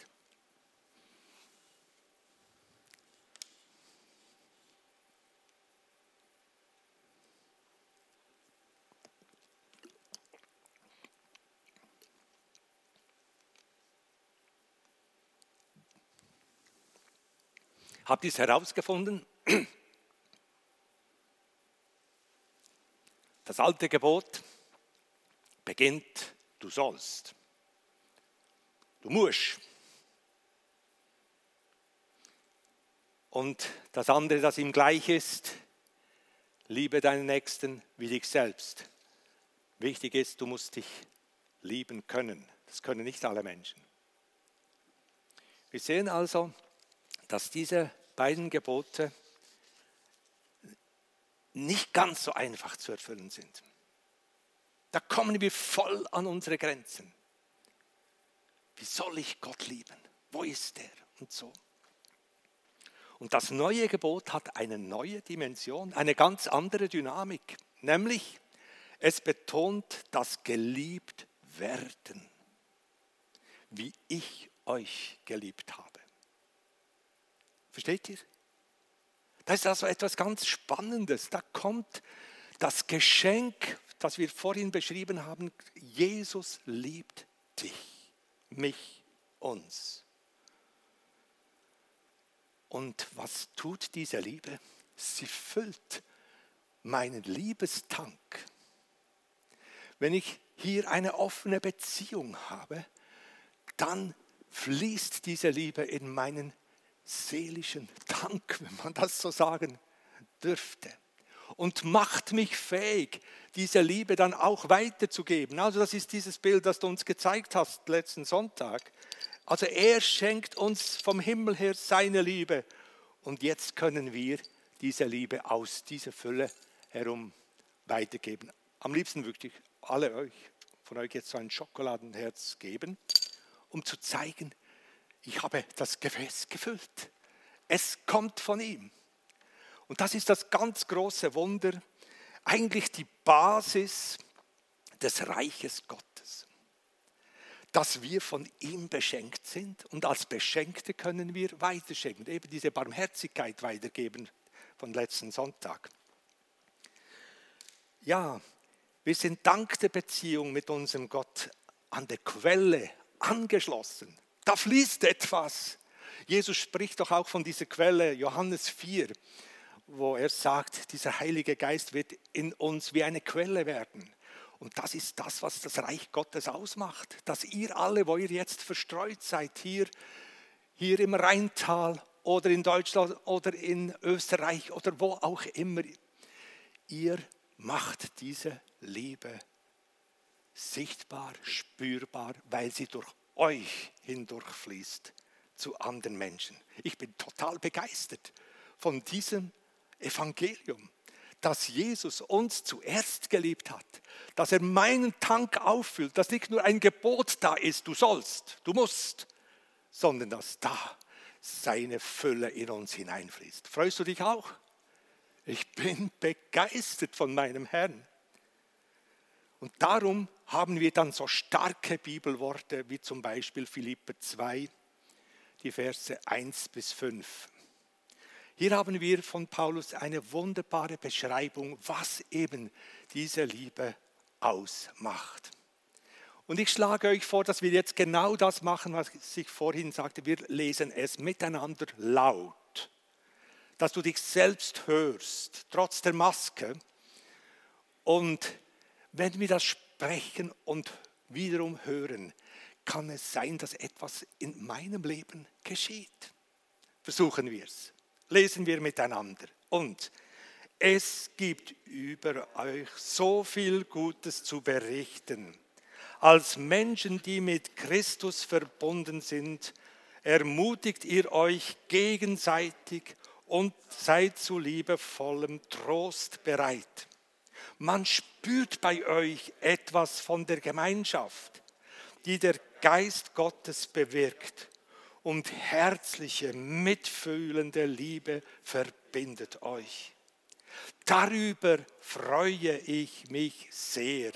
Habt ihr es herausgefunden? Das alte Gebot beginnt, du sollst, du musst. Und das andere, das ihm gleich ist, liebe deinen Nächsten wie dich selbst. Wichtig ist, du musst dich lieben können. Das können nicht alle Menschen. Wir sehen also, dass diese beiden Gebote nicht ganz so einfach zu erfüllen sind. Da kommen wir voll an unsere Grenzen. Wie soll ich Gott lieben? Wo ist er? Und so. Und das neue Gebot hat eine neue Dimension, eine ganz andere Dynamik, nämlich es betont das geliebt werden, wie ich euch geliebt habe. Versteht ihr? Das ist also etwas ganz Spannendes. Da kommt das Geschenk, das wir vorhin beschrieben haben. Jesus liebt dich, mich, uns. Und was tut diese Liebe? Sie füllt meinen Liebestank. Wenn ich hier eine offene Beziehung habe, dann fließt diese Liebe in meinen seelischen Dank, <laughs> wenn man das so sagen dürfte. Und macht mich fähig, diese Liebe dann auch weiterzugeben. Also das ist dieses Bild, das du uns gezeigt hast letzten Sonntag. Also er schenkt uns vom Himmel her seine Liebe. Und jetzt können wir diese Liebe aus dieser Fülle herum weitergeben. Am liebsten wirklich alle euch, von euch jetzt so ein Schokoladenherz geben, um zu zeigen, ich habe das Gefäß gefüllt. Es kommt von ihm. Und das ist das ganz große Wunder, eigentlich die Basis des Reiches Gottes. Dass wir von ihm beschenkt sind und als Beschenkte können wir weiterschenken, eben diese Barmherzigkeit weitergeben von letzten Sonntag. Ja, wir sind dank der Beziehung mit unserem Gott an der Quelle angeschlossen. Da fließt etwas. Jesus spricht doch auch von dieser Quelle, Johannes 4, wo er sagt, dieser Heilige Geist wird in uns wie eine Quelle werden. Und das ist das, was das Reich Gottes ausmacht. Dass ihr alle, wo ihr jetzt verstreut seid, hier, hier im Rheintal oder in Deutschland oder in Österreich oder wo auch immer, ihr macht diese Liebe sichtbar, spürbar, weil sie durch euch hindurchfließt zu anderen Menschen. Ich bin total begeistert von diesem Evangelium, dass Jesus uns zuerst geliebt hat, dass er meinen Tank auffüllt, dass nicht nur ein Gebot da ist, du sollst, du musst, sondern dass da seine Fülle in uns hineinfließt. Freust du dich auch? Ich bin begeistert von meinem Herrn. Und darum haben wir dann so starke Bibelworte wie zum Beispiel Philipper 2, die Verse 1 bis 5. Hier haben wir von Paulus eine wunderbare Beschreibung, was eben diese Liebe ausmacht. Und ich schlage euch vor, dass wir jetzt genau das machen, was ich vorhin sagte. Wir lesen es miteinander laut, dass du dich selbst hörst, trotz der Maske. Und wenn wir das sprechen und wiederum hören, kann es sein, dass etwas in meinem Leben geschieht. Versuchen wir es. Lesen wir miteinander. Und es gibt über euch so viel Gutes zu berichten. Als Menschen, die mit Christus verbunden sind, ermutigt ihr euch gegenseitig und seid zu liebevollem Trost bereit. Man spürt bei euch etwas von der Gemeinschaft, die der Geist Gottes bewirkt und herzliche, mitfühlende Liebe verbindet euch. Darüber freue ich mich sehr.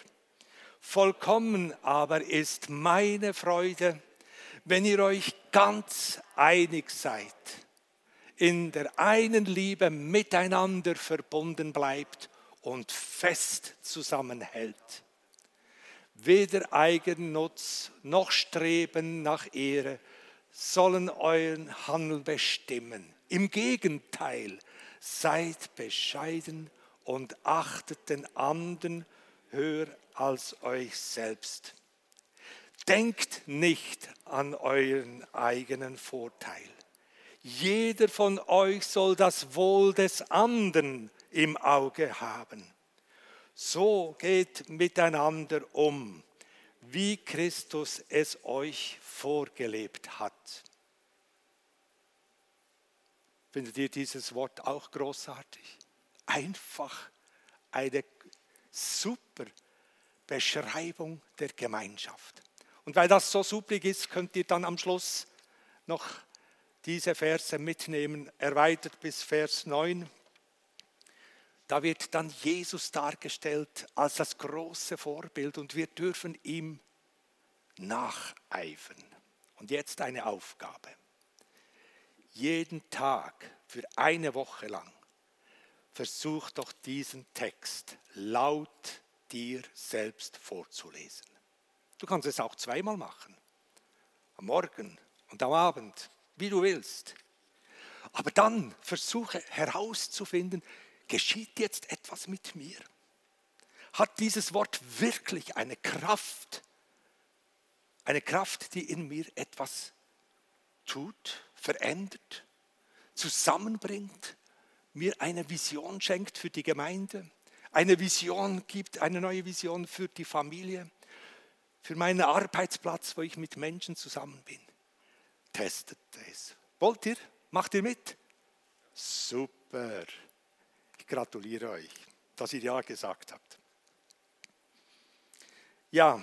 Vollkommen aber ist meine Freude, wenn ihr euch ganz einig seid, in der einen Liebe miteinander verbunden bleibt und fest zusammenhält. Weder Eigennutz noch Streben nach Ehre sollen euren Handel bestimmen. Im Gegenteil, seid bescheiden und achtet den anderen höher als euch selbst. Denkt nicht an euren eigenen Vorteil. Jeder von euch soll das Wohl des anderen im Auge haben. So geht miteinander um, wie Christus es euch vorgelebt hat. Findet ihr dieses Wort auch großartig? Einfach eine super Beschreibung der Gemeinschaft. Und weil das so suplig ist, könnt ihr dann am Schluss noch diese Verse mitnehmen, erweitert bis Vers 9. Da wird dann Jesus dargestellt als das große Vorbild und wir dürfen ihm nacheifern. Und jetzt eine Aufgabe. Jeden Tag für eine Woche lang versuch doch diesen Text laut dir selbst vorzulesen. Du kannst es auch zweimal machen. Am Morgen und am Abend, wie du willst. Aber dann versuche herauszufinden, geschieht jetzt etwas mit mir? Hat dieses Wort wirklich eine Kraft? Eine Kraft, die in mir etwas tut, verändert, zusammenbringt, mir eine Vision schenkt für die Gemeinde, eine Vision gibt, eine neue Vision für die Familie, für meinen Arbeitsplatz, wo ich mit Menschen zusammen bin. Testet es. Wollt ihr? Macht ihr mit? Super. Gratuliere euch, dass ihr Ja gesagt habt. Ja,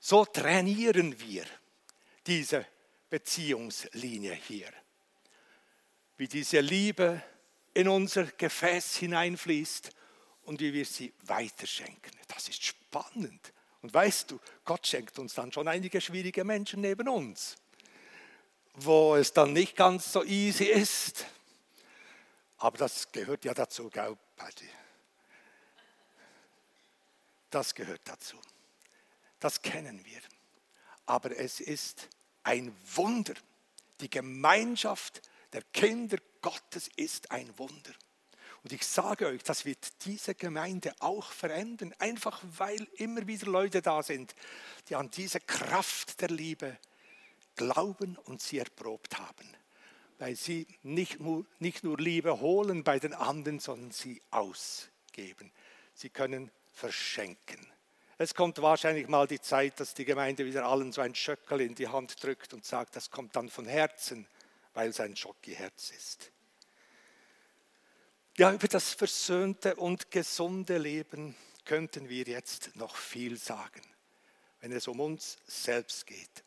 so trainieren wir diese Beziehungslinie hier. Wie diese Liebe in unser Gefäß hineinfließt und wie wir sie weiterschenken. Das ist spannend. Und weißt du, Gott schenkt uns dann schon einige schwierige Menschen neben uns, wo es dann nicht ganz so easy ist. Aber das gehört ja dazu, gell, Patty? Das gehört dazu. Das kennen wir. Aber es ist ein Wunder. Die Gemeinschaft der Kinder Gottes ist ein Wunder. Und ich sage euch, das wird diese Gemeinde auch verändern, einfach weil immer wieder Leute da sind, die an diese Kraft der Liebe glauben und sie erprobt haben. Weil sie nicht nur, nicht nur Liebe holen bei den anderen, sondern sie ausgeben. Sie können verschenken. Es kommt wahrscheinlich mal die Zeit, dass die Gemeinde wieder allen so ein Schöckel in die Hand drückt und sagt, das kommt dann von Herzen, weil es ein Schocki-Herz ist. Ja, über das versöhnte und gesunde Leben könnten wir jetzt noch viel sagen, wenn es um uns selbst geht.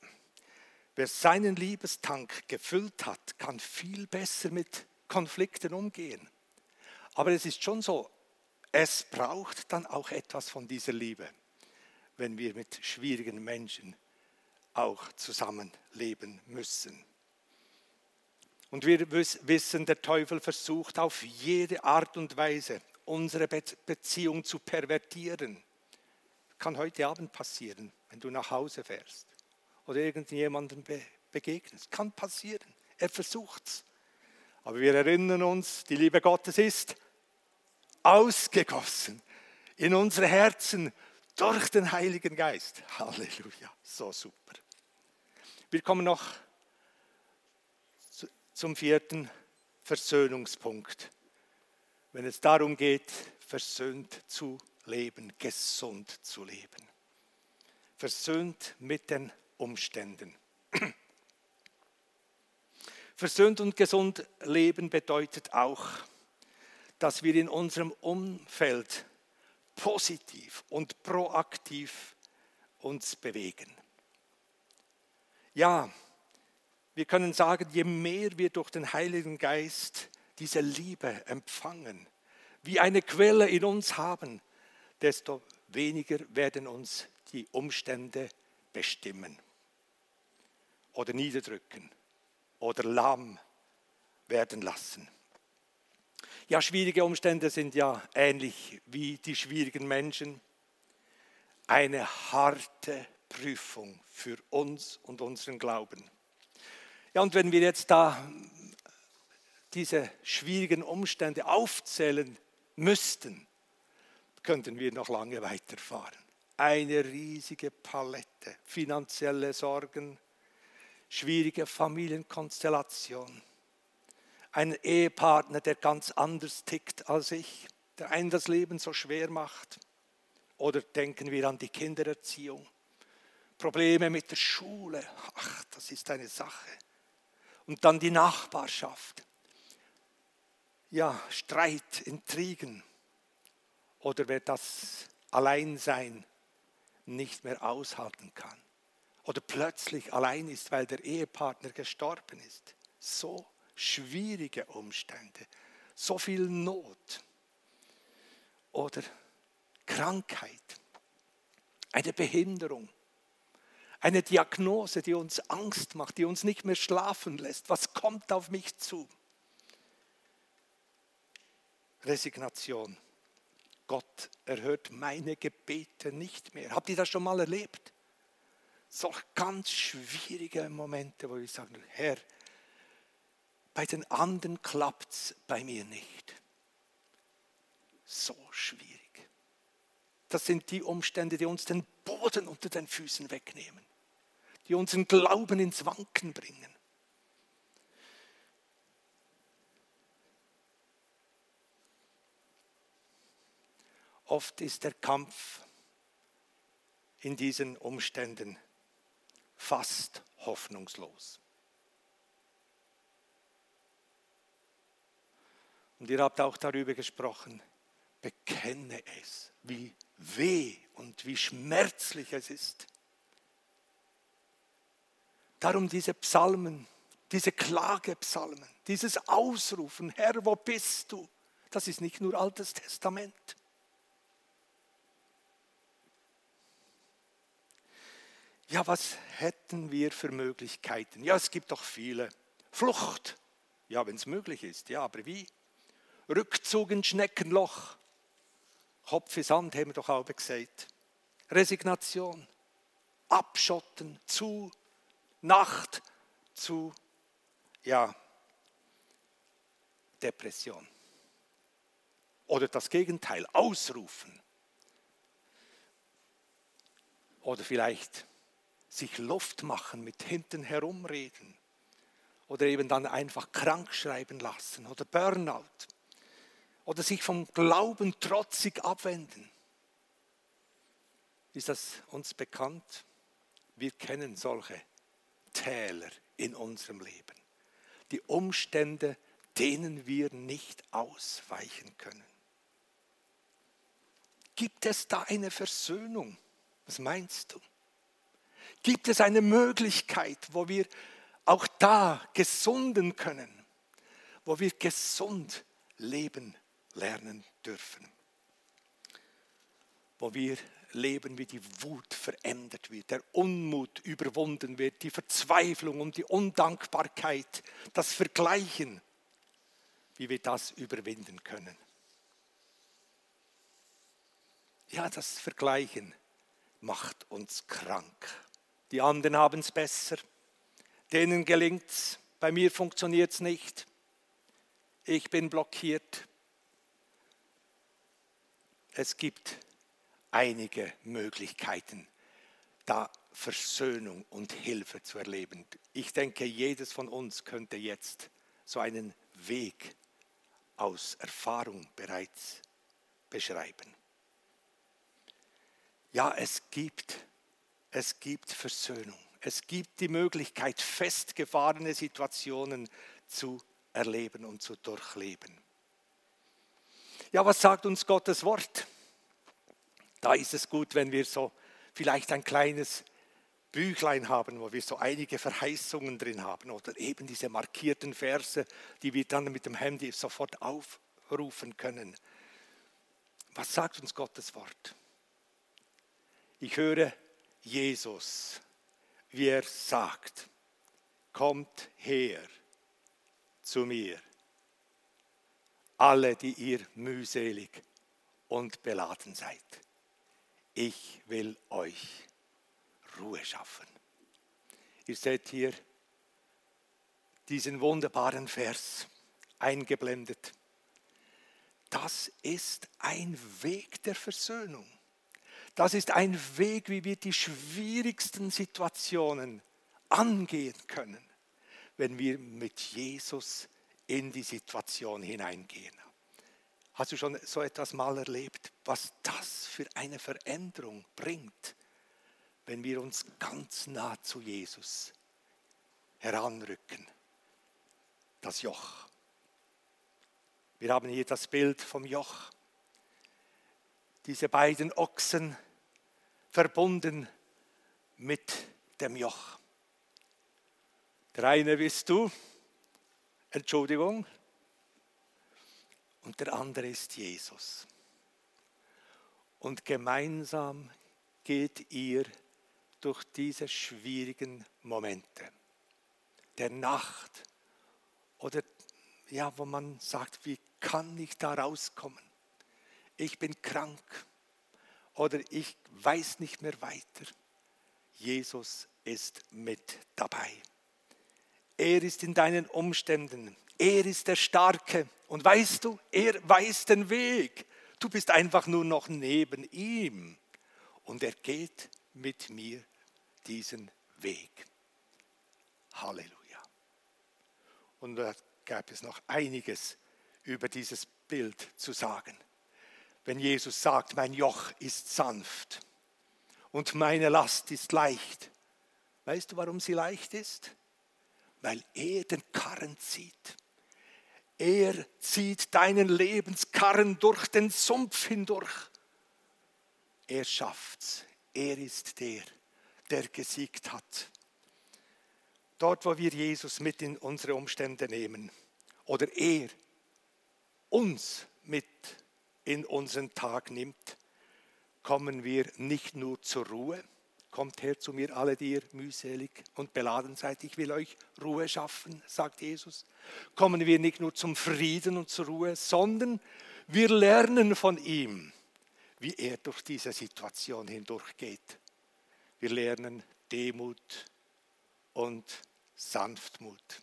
Wer seinen Liebestank gefüllt hat, kann viel besser mit Konflikten umgehen. Aber es ist schon so, es braucht dann auch etwas von dieser Liebe, wenn wir mit schwierigen Menschen auch zusammenleben müssen. Und wir wissen, der Teufel versucht auf jede Art und Weise, unsere Beziehung zu pervertieren. Kann heute Abend passieren, wenn du nach Hause fährst oder irgendjemandem begegnest. Kann passieren. Er versucht es. Aber wir erinnern uns, die Liebe Gottes ist ausgegossen in unsere Herzen durch den Heiligen Geist. Halleluja, so super. Wir kommen noch zum vierten Versöhnungspunkt. Wenn es darum geht, versöhnt zu leben, gesund zu leben. Versöhnt mit den Umständen. <clears throat> Versöhnt und gesund leben bedeutet auch, dass wir in unserem Umfeld positiv und proaktiv uns bewegen. Ja, wir können sagen, je mehr wir durch den Heiligen Geist diese Liebe empfangen, wie eine Quelle in uns haben, desto weniger werden uns die Umstände bestimmen oder niederdrücken oder lahm werden lassen. Ja, schwierige Umstände sind ja ähnlich wie die schwierigen Menschen. Eine harte Prüfung für uns und unseren Glauben. Ja, und wenn wir jetzt da diese schwierigen Umstände aufzählen müssten, könnten wir noch lange weiterfahren. Eine riesige Palette, finanzielle Sorgen, schwierige Familienkonstellation, ein Ehepartner, der ganz anders tickt als ich, der einen das Leben so schwer macht. Oder denken wir an die Kindererziehung, Probleme mit der Schule, ach, das ist eine Sache. Und dann die Nachbarschaft, ja, Streit, Intrigen. Oder wer das Alleinsein nicht mehr aushalten kann oder plötzlich allein ist, weil der Ehepartner gestorben ist. So schwierige Umstände, so viel Not oder Krankheit, eine Behinderung, eine Diagnose, die uns Angst macht, die uns nicht mehr schlafen lässt. Was kommt auf mich zu? Resignation. Gott erhört meine Gebete nicht mehr. Habt ihr das schon mal erlebt? So ganz schwierige Momente, wo wir sagen, Herr, bei den anderen klappt es bei mir nicht. So schwierig. Das sind die Umstände, die uns den Boden unter den Füßen wegnehmen, die unseren Glauben ins Wanken bringen. Oft ist der Kampf in diesen Umständen fast hoffnungslos. Und ihr habt auch darüber gesprochen, bekenne es, wie weh und wie schmerzlich es ist. Darum diese Psalmen, diese Klagepsalmen, dieses Ausrufen, Herr, wo bist du? Das ist nicht nur Altes Testament. Ja, was hätten wir für Möglichkeiten? Ja, es gibt doch viele. Flucht. Ja, wenn es möglich ist. Ja, aber wie? Rückzug ins Schneckenloch. Kopf in Sand, haben wir doch auch gesagt. Resignation. Abschotten. Zu. Nacht. Zu. Ja. Depression. Oder das Gegenteil. Ausrufen. Oder vielleicht sich Luft machen, mit hinten herumreden oder eben dann einfach krank schreiben lassen oder Burnout oder sich vom Glauben trotzig abwenden. Ist das uns bekannt? Wir kennen solche Täler in unserem Leben. Die Umstände, denen wir nicht ausweichen können. Gibt es da eine Versöhnung? Was meinst du? Gibt es eine Möglichkeit, wo wir auch da gesunden können, wo wir gesund leben lernen dürfen, wo wir leben, wie die Wut verändert wird, der Unmut überwunden wird, die Verzweiflung und die Undankbarkeit, das Vergleichen, wie wir das überwinden können. Ja, das Vergleichen macht uns krank. Die anderen haben es besser. Denen gelingt es. Bei mir funktioniert es nicht. Ich bin blockiert. Es gibt einige Möglichkeiten, da Versöhnung und Hilfe zu erleben. Ich denke, jedes von uns könnte jetzt so einen Weg aus Erfahrung bereits beschreiben. Ja, es gibt es gibt Versöhnung. Es gibt die Möglichkeit, festgefahrene Situationen zu erleben und zu durchleben. Ja, was sagt uns Gottes Wort? Da ist es gut, wenn wir so vielleicht ein kleines Büchlein haben, wo wir so einige Verheißungen drin haben oder eben diese markierten Verse, die wir dann mit dem Handy sofort aufrufen können. Was sagt uns Gottes Wort? Ich höre Jesus, wie er sagt, kommt her zu mir, alle, die ihr mühselig und beladen seid. Ich will euch Ruhe schaffen. Ihr seht hier diesen wunderbaren Vers eingeblendet. Das ist ein Weg der Versöhnung. Das ist ein Weg, wie wir die schwierigsten Situationen angehen können, wenn wir mit Jesus in die Situation hineingehen. Hast du schon so etwas mal erlebt, was das für eine Veränderung bringt? wenn wir uns ganz nah zu Jesus heranrücken. Das Joch. Wir haben hier das Bild vom Joch. Diese beiden Ochsen verbunden mit dem Joch. Der eine bist du, Entschuldigung, und der andere ist Jesus. Und gemeinsam geht ihr durch diese schwierigen Momente der Nacht oder ja, wo man sagt, wie kann ich da rauskommen? Ich bin krank oder ich weiß nicht mehr weiter. Jesus ist mit dabei. Er ist in deinen Umständen. Er ist der Starke. Und weißt du, er weiß den Weg. Du bist einfach nur noch neben ihm. Und er geht mit mir diesen Weg. Halleluja. Und da gab es noch einiges über dieses Bild zu sagen. Wenn Jesus sagt, mein Joch ist sanft und meine Last ist leicht. Weißt du, warum sie leicht ist? Weil er den Karren zieht. Er zieht deinen Lebenskarren durch den Sumpf hindurch. Er schafft's. Er ist der, der gesiegt hat. Dort, wo wir Jesus mit in unsere Umstände nehmen oder er uns mit in unseren Tag nimmt, kommen wir nicht nur zur Ruhe. Kommt her zu mir, alle, die ihr mühselig und beladen seid. Ich will euch Ruhe schaffen, sagt Jesus. Kommen wir nicht nur zum Frieden und zur Ruhe, sondern wir lernen von ihm wie er durch diese Situation hindurchgeht. Wir lernen Demut und Sanftmut.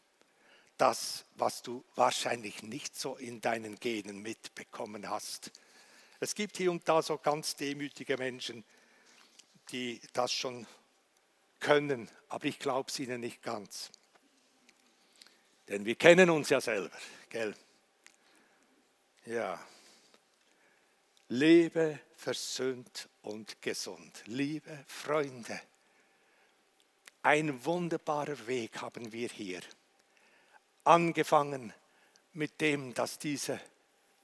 Das, was du wahrscheinlich nicht so in deinen Genen mitbekommen hast. Es gibt hier und da so ganz demütige Menschen, die das schon können, aber ich glaube es ihnen nicht ganz. Denn wir kennen uns ja selber, gell? Ja. Lebe versöhnt und gesund. Liebe Freunde, ein wunderbarer Weg haben wir hier. Angefangen mit dem, dass diese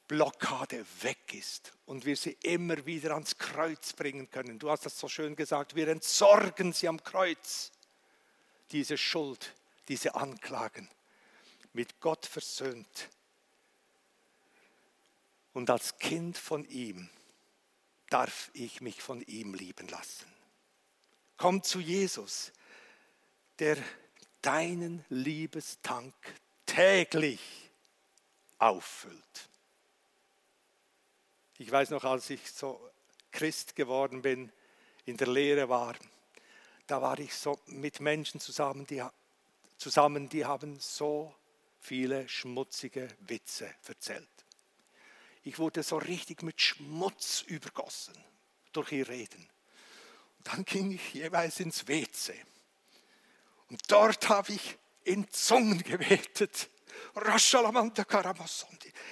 Blockade weg ist und wir sie immer wieder ans Kreuz bringen können. Du hast das so schön gesagt, wir entsorgen sie am Kreuz, diese Schuld, diese Anklagen, mit Gott versöhnt und als Kind von ihm darf ich mich von ihm lieben lassen. Komm zu Jesus, der deinen Liebestank täglich auffüllt. Ich weiß noch, als ich so Christ geworden bin, in der Lehre war, da war ich so mit Menschen zusammen, die, zusammen, die haben so viele schmutzige Witze erzählt. Ich wurde so richtig mit Schmutz übergossen durch ihr Reden. Und dann ging ich jeweils ins WC. Und dort habe ich in Zungen gebetet.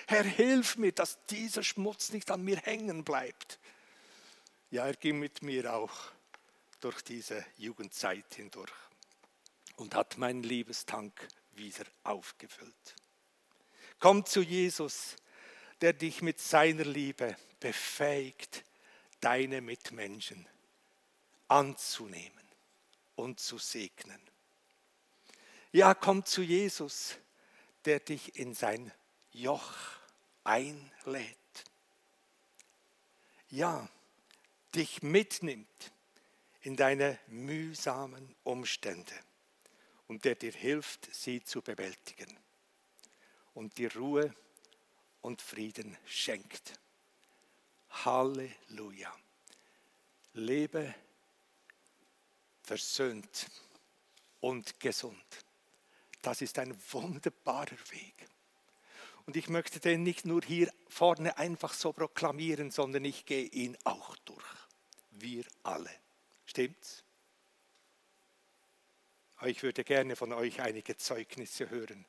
Herr, hilf mir, dass dieser Schmutz nicht an mir hängen bleibt. Ja, er ging mit mir auch durch diese Jugendzeit hindurch. und hat meinen Liebestank wieder aufgefüllt. Komm zu Jesus, der dich mit seiner Liebe befähigt, deine Mitmenschen anzunehmen und zu segnen. Ja, komm zu Jesus, der dich in sein Joch einlädt. Ja, dich mitnimmt in deine mühsamen Umstände und der dir hilft, sie zu bewältigen und dir Ruhe und Frieden schenkt. Halleluja. Lebe versöhnt und gesund. Das ist ein wunderbarer Weg. Und ich möchte den nicht nur hier vorne einfach so proklamieren, sondern ich gehe ihn auch durch. Wir alle. Stimmt's? Ich würde gerne von euch einige Zeugnisse hören,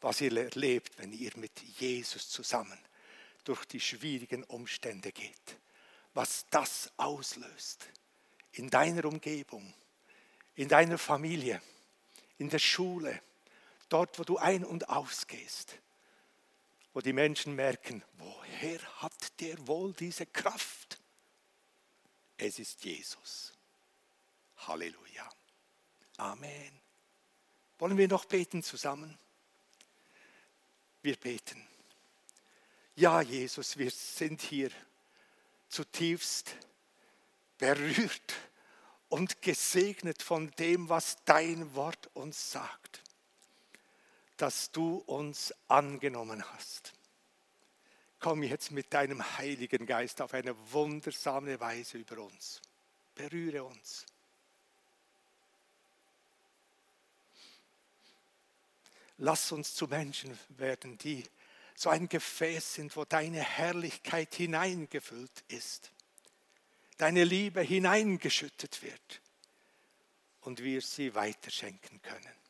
was ihr erlebt, wenn ihr mit Jesus zusammen durch die schwierigen Umstände geht. Was das auslöst in deiner Umgebung, in deiner Familie, in der Schule, dort, wo du ein- und ausgehst, wo die Menschen merken, woher hat der wohl diese Kraft? Es ist Jesus. Halleluja. Amen. Wollen wir noch beten zusammen? Wir beten. Ja, Jesus, wir sind hier zutiefst berührt und gesegnet von dem, was dein Wort uns sagt, dass du uns angenommen hast. Komm jetzt mit deinem Heiligen Geist auf eine wundersame Weise über uns. Berühre uns. Lass uns zu Menschen werden, die so ein Gefäß sind, wo deine Herrlichkeit hineingefüllt ist, deine Liebe hineingeschüttet wird und wir sie weiterschenken können.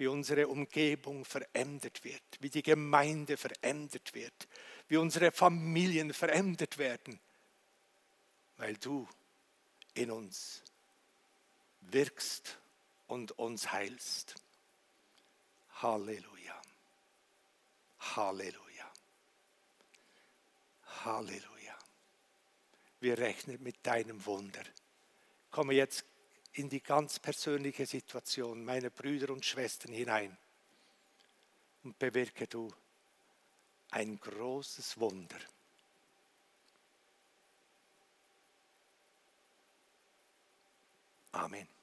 Wie unsere Umgebung verändert wird, wie die Gemeinde verändert wird, wie unsere Familien verändert werden, weil du in uns wirkst und uns heilst. Halleluja. Halleluja. Halleluja. Wir rechnen mit deinem Wunder. Komme jetzt in die ganz persönliche Situation meiner Brüder und Schwestern hinein und bewirke du ein großes Wunder. Amen.